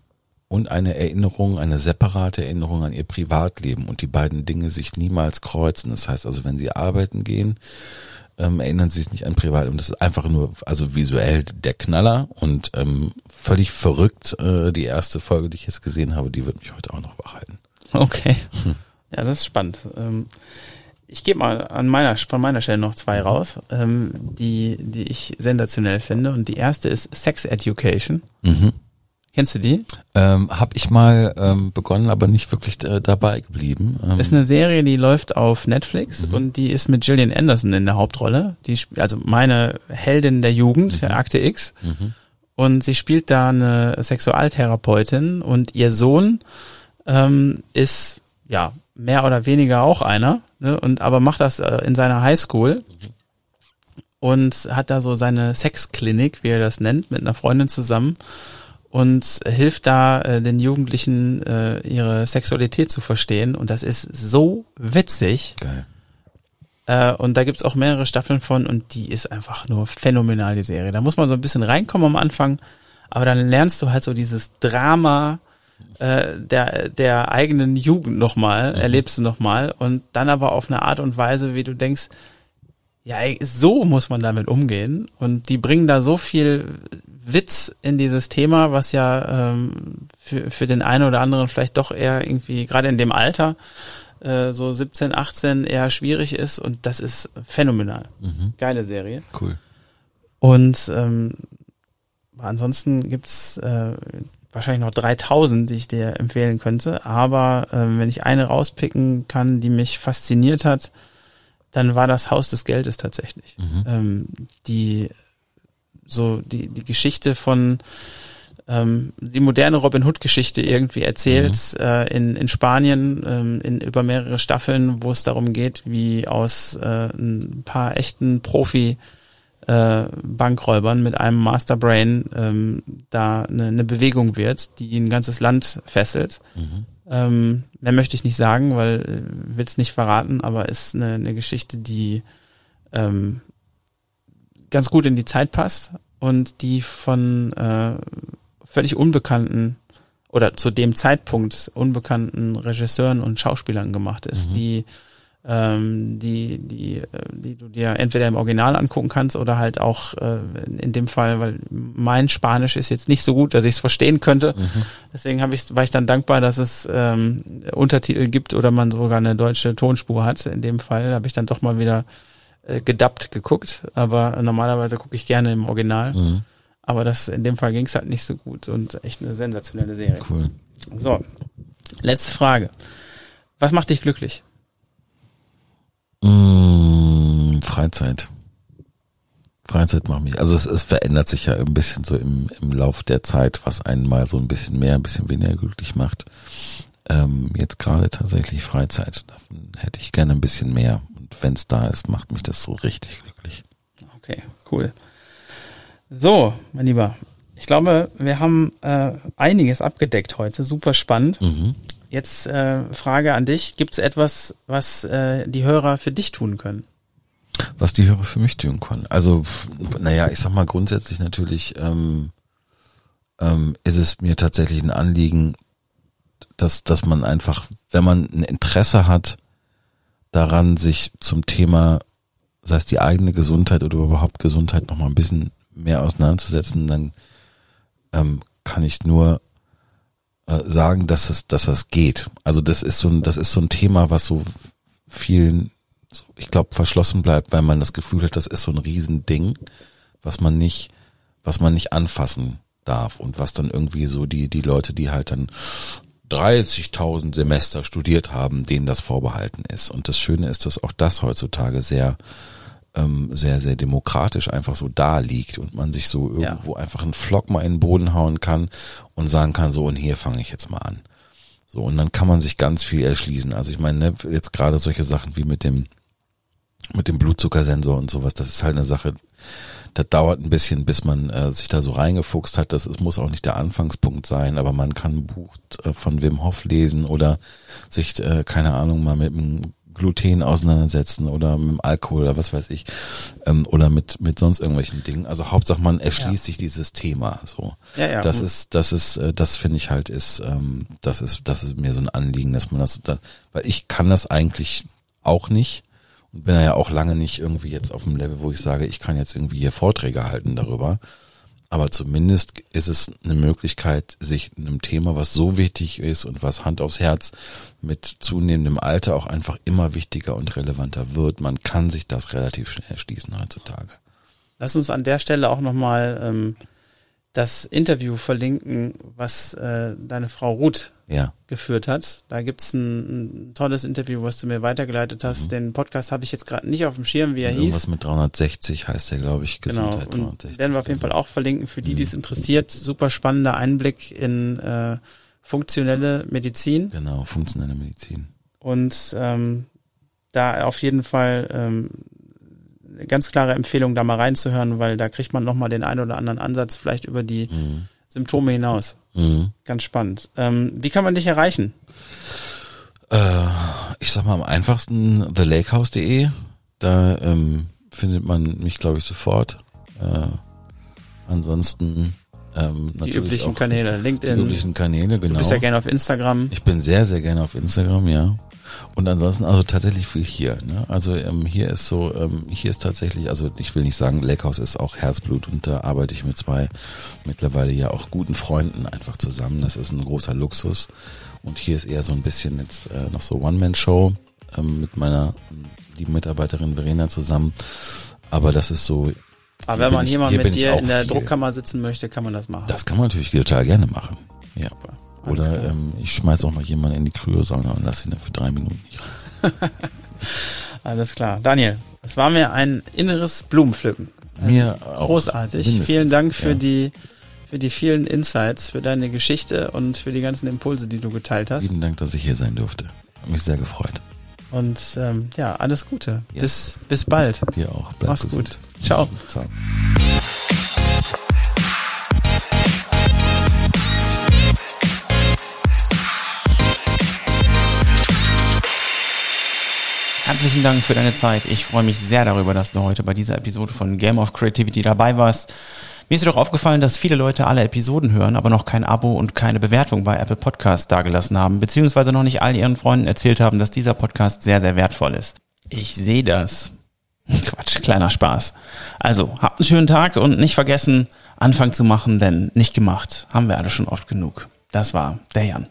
und eine Erinnerung, eine separate Erinnerung an ihr Privatleben und die beiden Dinge sich niemals kreuzen. Das heißt also, wenn sie arbeiten gehen, ähm, erinnern sie sich nicht an Privatleben. Das ist einfach nur, also visuell der Knaller und ähm, völlig verrückt. Äh, die erste Folge, die ich jetzt gesehen habe, die wird mich heute auch noch behalten.
Okay. Hm. Ja, das ist spannend. Ähm ich gebe mal an meiner, von meiner Stelle noch zwei raus, ähm, die, die ich sensationell finde. Und die erste ist Sex Education. Mhm Kennst du die?
Ähm, hab ich mal ähm, begonnen, aber nicht wirklich äh, dabei geblieben. Ähm,
ist eine Serie, die läuft auf Netflix
Mhm.
und die ist mit Gillian Anderson in der Hauptrolle. Die, also meine Heldin der Jugend, der Akte X.
mhm.
Und sie spielt da eine Sexualtherapeutin und ihr Sohn ähm, ist ja mehr oder weniger auch einer, ne, und aber macht das äh, in seiner Highschool und hat da so seine Sexklinik, wie er das nennt, mit einer Freundin zusammen und hilft da äh, den Jugendlichen äh, ihre Sexualität zu verstehen und das ist so witzig
Geil.
äh, und da gibt's auch mehrere Staffeln von und die ist einfach nur phänomenal, die Serie. Da muss man so ein bisschen reinkommen am Anfang, aber dann lernst du halt so dieses Drama äh, der, der eigenen Jugend nochmal, erlebst du nochmal und dann aber auf eine Art und Weise, wie du denkst, ja, so muss man damit umgehen und die bringen da so viel Witz in dieses Thema, was ja ähm, für, für den einen oder anderen vielleicht doch eher irgendwie, gerade in dem Alter, äh, so 17, 18 eher schwierig ist und das ist phänomenal.
Mhm.
Geile Serie.
Cool.
Und ähm, ansonsten gibt's äh, wahrscheinlich noch 3000, die ich dir empfehlen könnte. Aber ähm, wenn ich eine rauspicken kann, die mich fasziniert hat, dann war das Haus des Geldes tatsächlich.
Mhm.
Ähm, die so die die Geschichte von ähm, die moderne Robin Hood Geschichte irgendwie erzählt äh, in in Spanien ähm, in über mehrere Staffeln, wo es darum geht, wie aus äh, ein paar echten Profi äh, Bankräubern mit einem Masterbrain ähm, da eine, eine Bewegung wird, die ein ganzes Land fesselt.
Mhm.
Ähm, mehr möchte ich nicht sagen, weil äh, will es nicht verraten, aber ist eine, eine Geschichte, die ähm, ganz gut in die Zeit passt und die von äh, völlig unbekannten oder zu dem Zeitpunkt unbekannten Regisseuren und Schauspielern gemacht ist,
Mhm.
die ähm, die die äh, die du dir entweder im Original angucken kannst oder halt auch äh, in dem Fall, weil mein Spanisch ist jetzt nicht so gut, dass ich es verstehen könnte.
Mhm.
Deswegen habe ich war ich dann dankbar, dass es ähm, Untertitel gibt oder man sogar eine deutsche Tonspur hat. In dem Fall habe ich dann doch mal wieder äh, gedubbt geguckt, aber normalerweise gucke ich gerne im Original.
Mhm.
Aber das in dem Fall ging es halt nicht so gut und echt eine sensationelle Serie.
Cool.
So, letzte Frage. Was macht dich glücklich?
Mm, Freizeit. Freizeit macht mich. Also es, es verändert sich ja ein bisschen so im, im Lauf der Zeit, was einen mal so ein bisschen mehr, ein bisschen weniger glücklich macht. Ähm, jetzt gerade tatsächlich Freizeit. Davon hätte ich gerne ein bisschen mehr. Und wenn es da ist, macht mich das so richtig glücklich.
Okay, cool. So, mein Lieber, ich glaube, wir haben äh, einiges abgedeckt heute. Super spannend.
Mhm.
Jetzt äh, Frage an dich. Gibt es etwas, was äh, die Hörer für dich tun können?
Was die Hörer für mich tun können. Also, naja, ich sag mal grundsätzlich natürlich ähm, ähm, ist es mir tatsächlich ein Anliegen, dass, dass man einfach, wenn man ein Interesse hat, daran, sich zum Thema, sei es die eigene Gesundheit oder überhaupt Gesundheit noch mal ein bisschen mehr auseinanderzusetzen, dann ähm, kann ich nur äh, sagen, dass es, dass das geht. Also das ist so ein, das ist so ein Thema, was so vielen, so, ich glaube, verschlossen bleibt, weil man das Gefühl hat, das ist so ein Riesending, was man nicht, was man nicht anfassen darf und was dann irgendwie so die, die Leute, die halt dann 30.000 Semester studiert haben, denen das vorbehalten ist. Und das Schöne ist, dass auch das heutzutage sehr, ähm, sehr, sehr demokratisch einfach so da liegt und man sich so
Ja.
irgendwo einfach einen Flock mal in den Boden hauen kann und sagen kann, so und hier fange ich jetzt mal an. So, und dann kann man sich ganz viel erschließen. Also ich meine, ne, jetzt gerade solche Sachen wie mit dem, mit dem Blutzuckersensor und sowas, das ist halt eine Sache, das dauert ein bisschen, bis man äh, sich da so reingefuchst hat. Das es muss auch nicht der Anfangspunkt sein, aber man kann ein Buch äh, von Wim Hof lesen oder sich, äh, keine Ahnung, mal mit dem Gluten auseinandersetzen oder mit Alkohol oder was weiß ich ähm, oder mit mit sonst irgendwelchen Dingen. Also Hauptsache man erschließt sich dieses Thema so.
Ja, ja.
Das ist das ist äh, das finde ich halt ist ähm, das ist das ist mir so ein Anliegen, dass man das, da, weil ich kann das eigentlich auch nicht und bin ja auch lange nicht irgendwie jetzt auf dem Level, wo ich sage, ich kann jetzt irgendwie hier Vorträge halten darüber. Aber zumindest ist es eine Möglichkeit, sich einem Thema, was so wichtig ist und was Hand aufs Herz mit zunehmendem Alter auch einfach immer wichtiger und relevanter wird. Man kann sich das relativ schnell erschließen heutzutage.
Lass uns an der Stelle auch nochmal ähm, das Interview verlinken, was äh, deine Frau Ruth
Ja.
geführt hat. Da gibt's ein, ein tolles Interview, was du mir weitergeleitet hast. Den Podcast habe ich jetzt gerade nicht auf dem Schirm, wie er
Irgendwas
hieß.
mit 360 heißt der, glaube ich.
Genau,
Gesundheit
und
360.
werden wir auf jeden Fall auch verlinken, für die, die es interessiert. Super spannender Einblick in äh, funktionelle Medizin
Genau, funktionelle Medizin.
und ähm, da auf jeden Fall ähm, ganz klare Empfehlung, da mal reinzuhören, weil da kriegt man nochmal den einen oder anderen Ansatz vielleicht über die
Mhm.
Symptome hinaus.
Mhm.
Ganz spannend. Ähm, wie kann man dich erreichen?
Äh, ich sag mal am einfachsten thelakehouse.de. Da ähm, findet man mich, glaube ich, sofort. Äh, ansonsten ähm,
Die
natürlich
üblichen Kanäle,
Die
LinkedIn.
üblichen Kanäle, genau.
Du bist ja gerne auf Instagram.
Ich bin sehr, sehr gerne auf Instagram, ja. Und ansonsten also tatsächlich viel hier. Ne? Also ähm, hier ist so, ähm, hier ist tatsächlich, also ich will nicht sagen, Lakehouse ist auch Herzblut und da arbeite ich mit zwei mittlerweile ja auch guten Freunden einfach zusammen. Das ist ein großer Luxus. Und hier ist eher so ein bisschen jetzt äh, noch so One-Man-Show ähm, mit meiner lieben Mitarbeiterin Verena zusammen. Aber das ist so,
Aber wenn man
ich- hier
mit
bin ich
dir in der. Druckkammer sitzen möchte, kann man das machen.
das kann man natürlich total gerne machen. Ja. Oder ähm, ich schmeiß auch noch jemanden in die Kryosauna und lasse ihn dann für drei Minuten nicht raus.
Alles klar. Daniel, es war mir ein inneres Blumenpflücken.
Mir auch.
Großartig.
mindestens,
Vielen Dank für
ja.
die für die vielen Insights, für deine Geschichte und für die ganzen Impulse, die du geteilt hast.
Lieben Dank, dass ich hier sein durfte. Hat mich sehr gefreut.
Und ähm, ja, alles Gute.
Ja.
Bis bis bald.
Dir auch. Bleib
Mach's
gesund.
gut. Ciao.
Ciao.
Herzlichen Dank für deine Zeit. Ich freue mich sehr darüber, dass du heute bei dieser Episode von Game of Creativity dabei warst. Mir ist jedoch aufgefallen, dass viele Leute alle Episoden hören, aber noch kein Abo und keine Bewertung bei Apple Podcasts dagelassen haben, beziehungsweise noch nicht all ihren Freunden erzählt haben, dass dieser Podcast sehr, sehr wertvoll ist. Ich sehe das. Quatsch, kleiner Spaß. Also, habt einen schönen Tag und nicht vergessen, Anfang zu machen, denn nicht gemacht haben wir alle schon oft genug. Das war der Jan.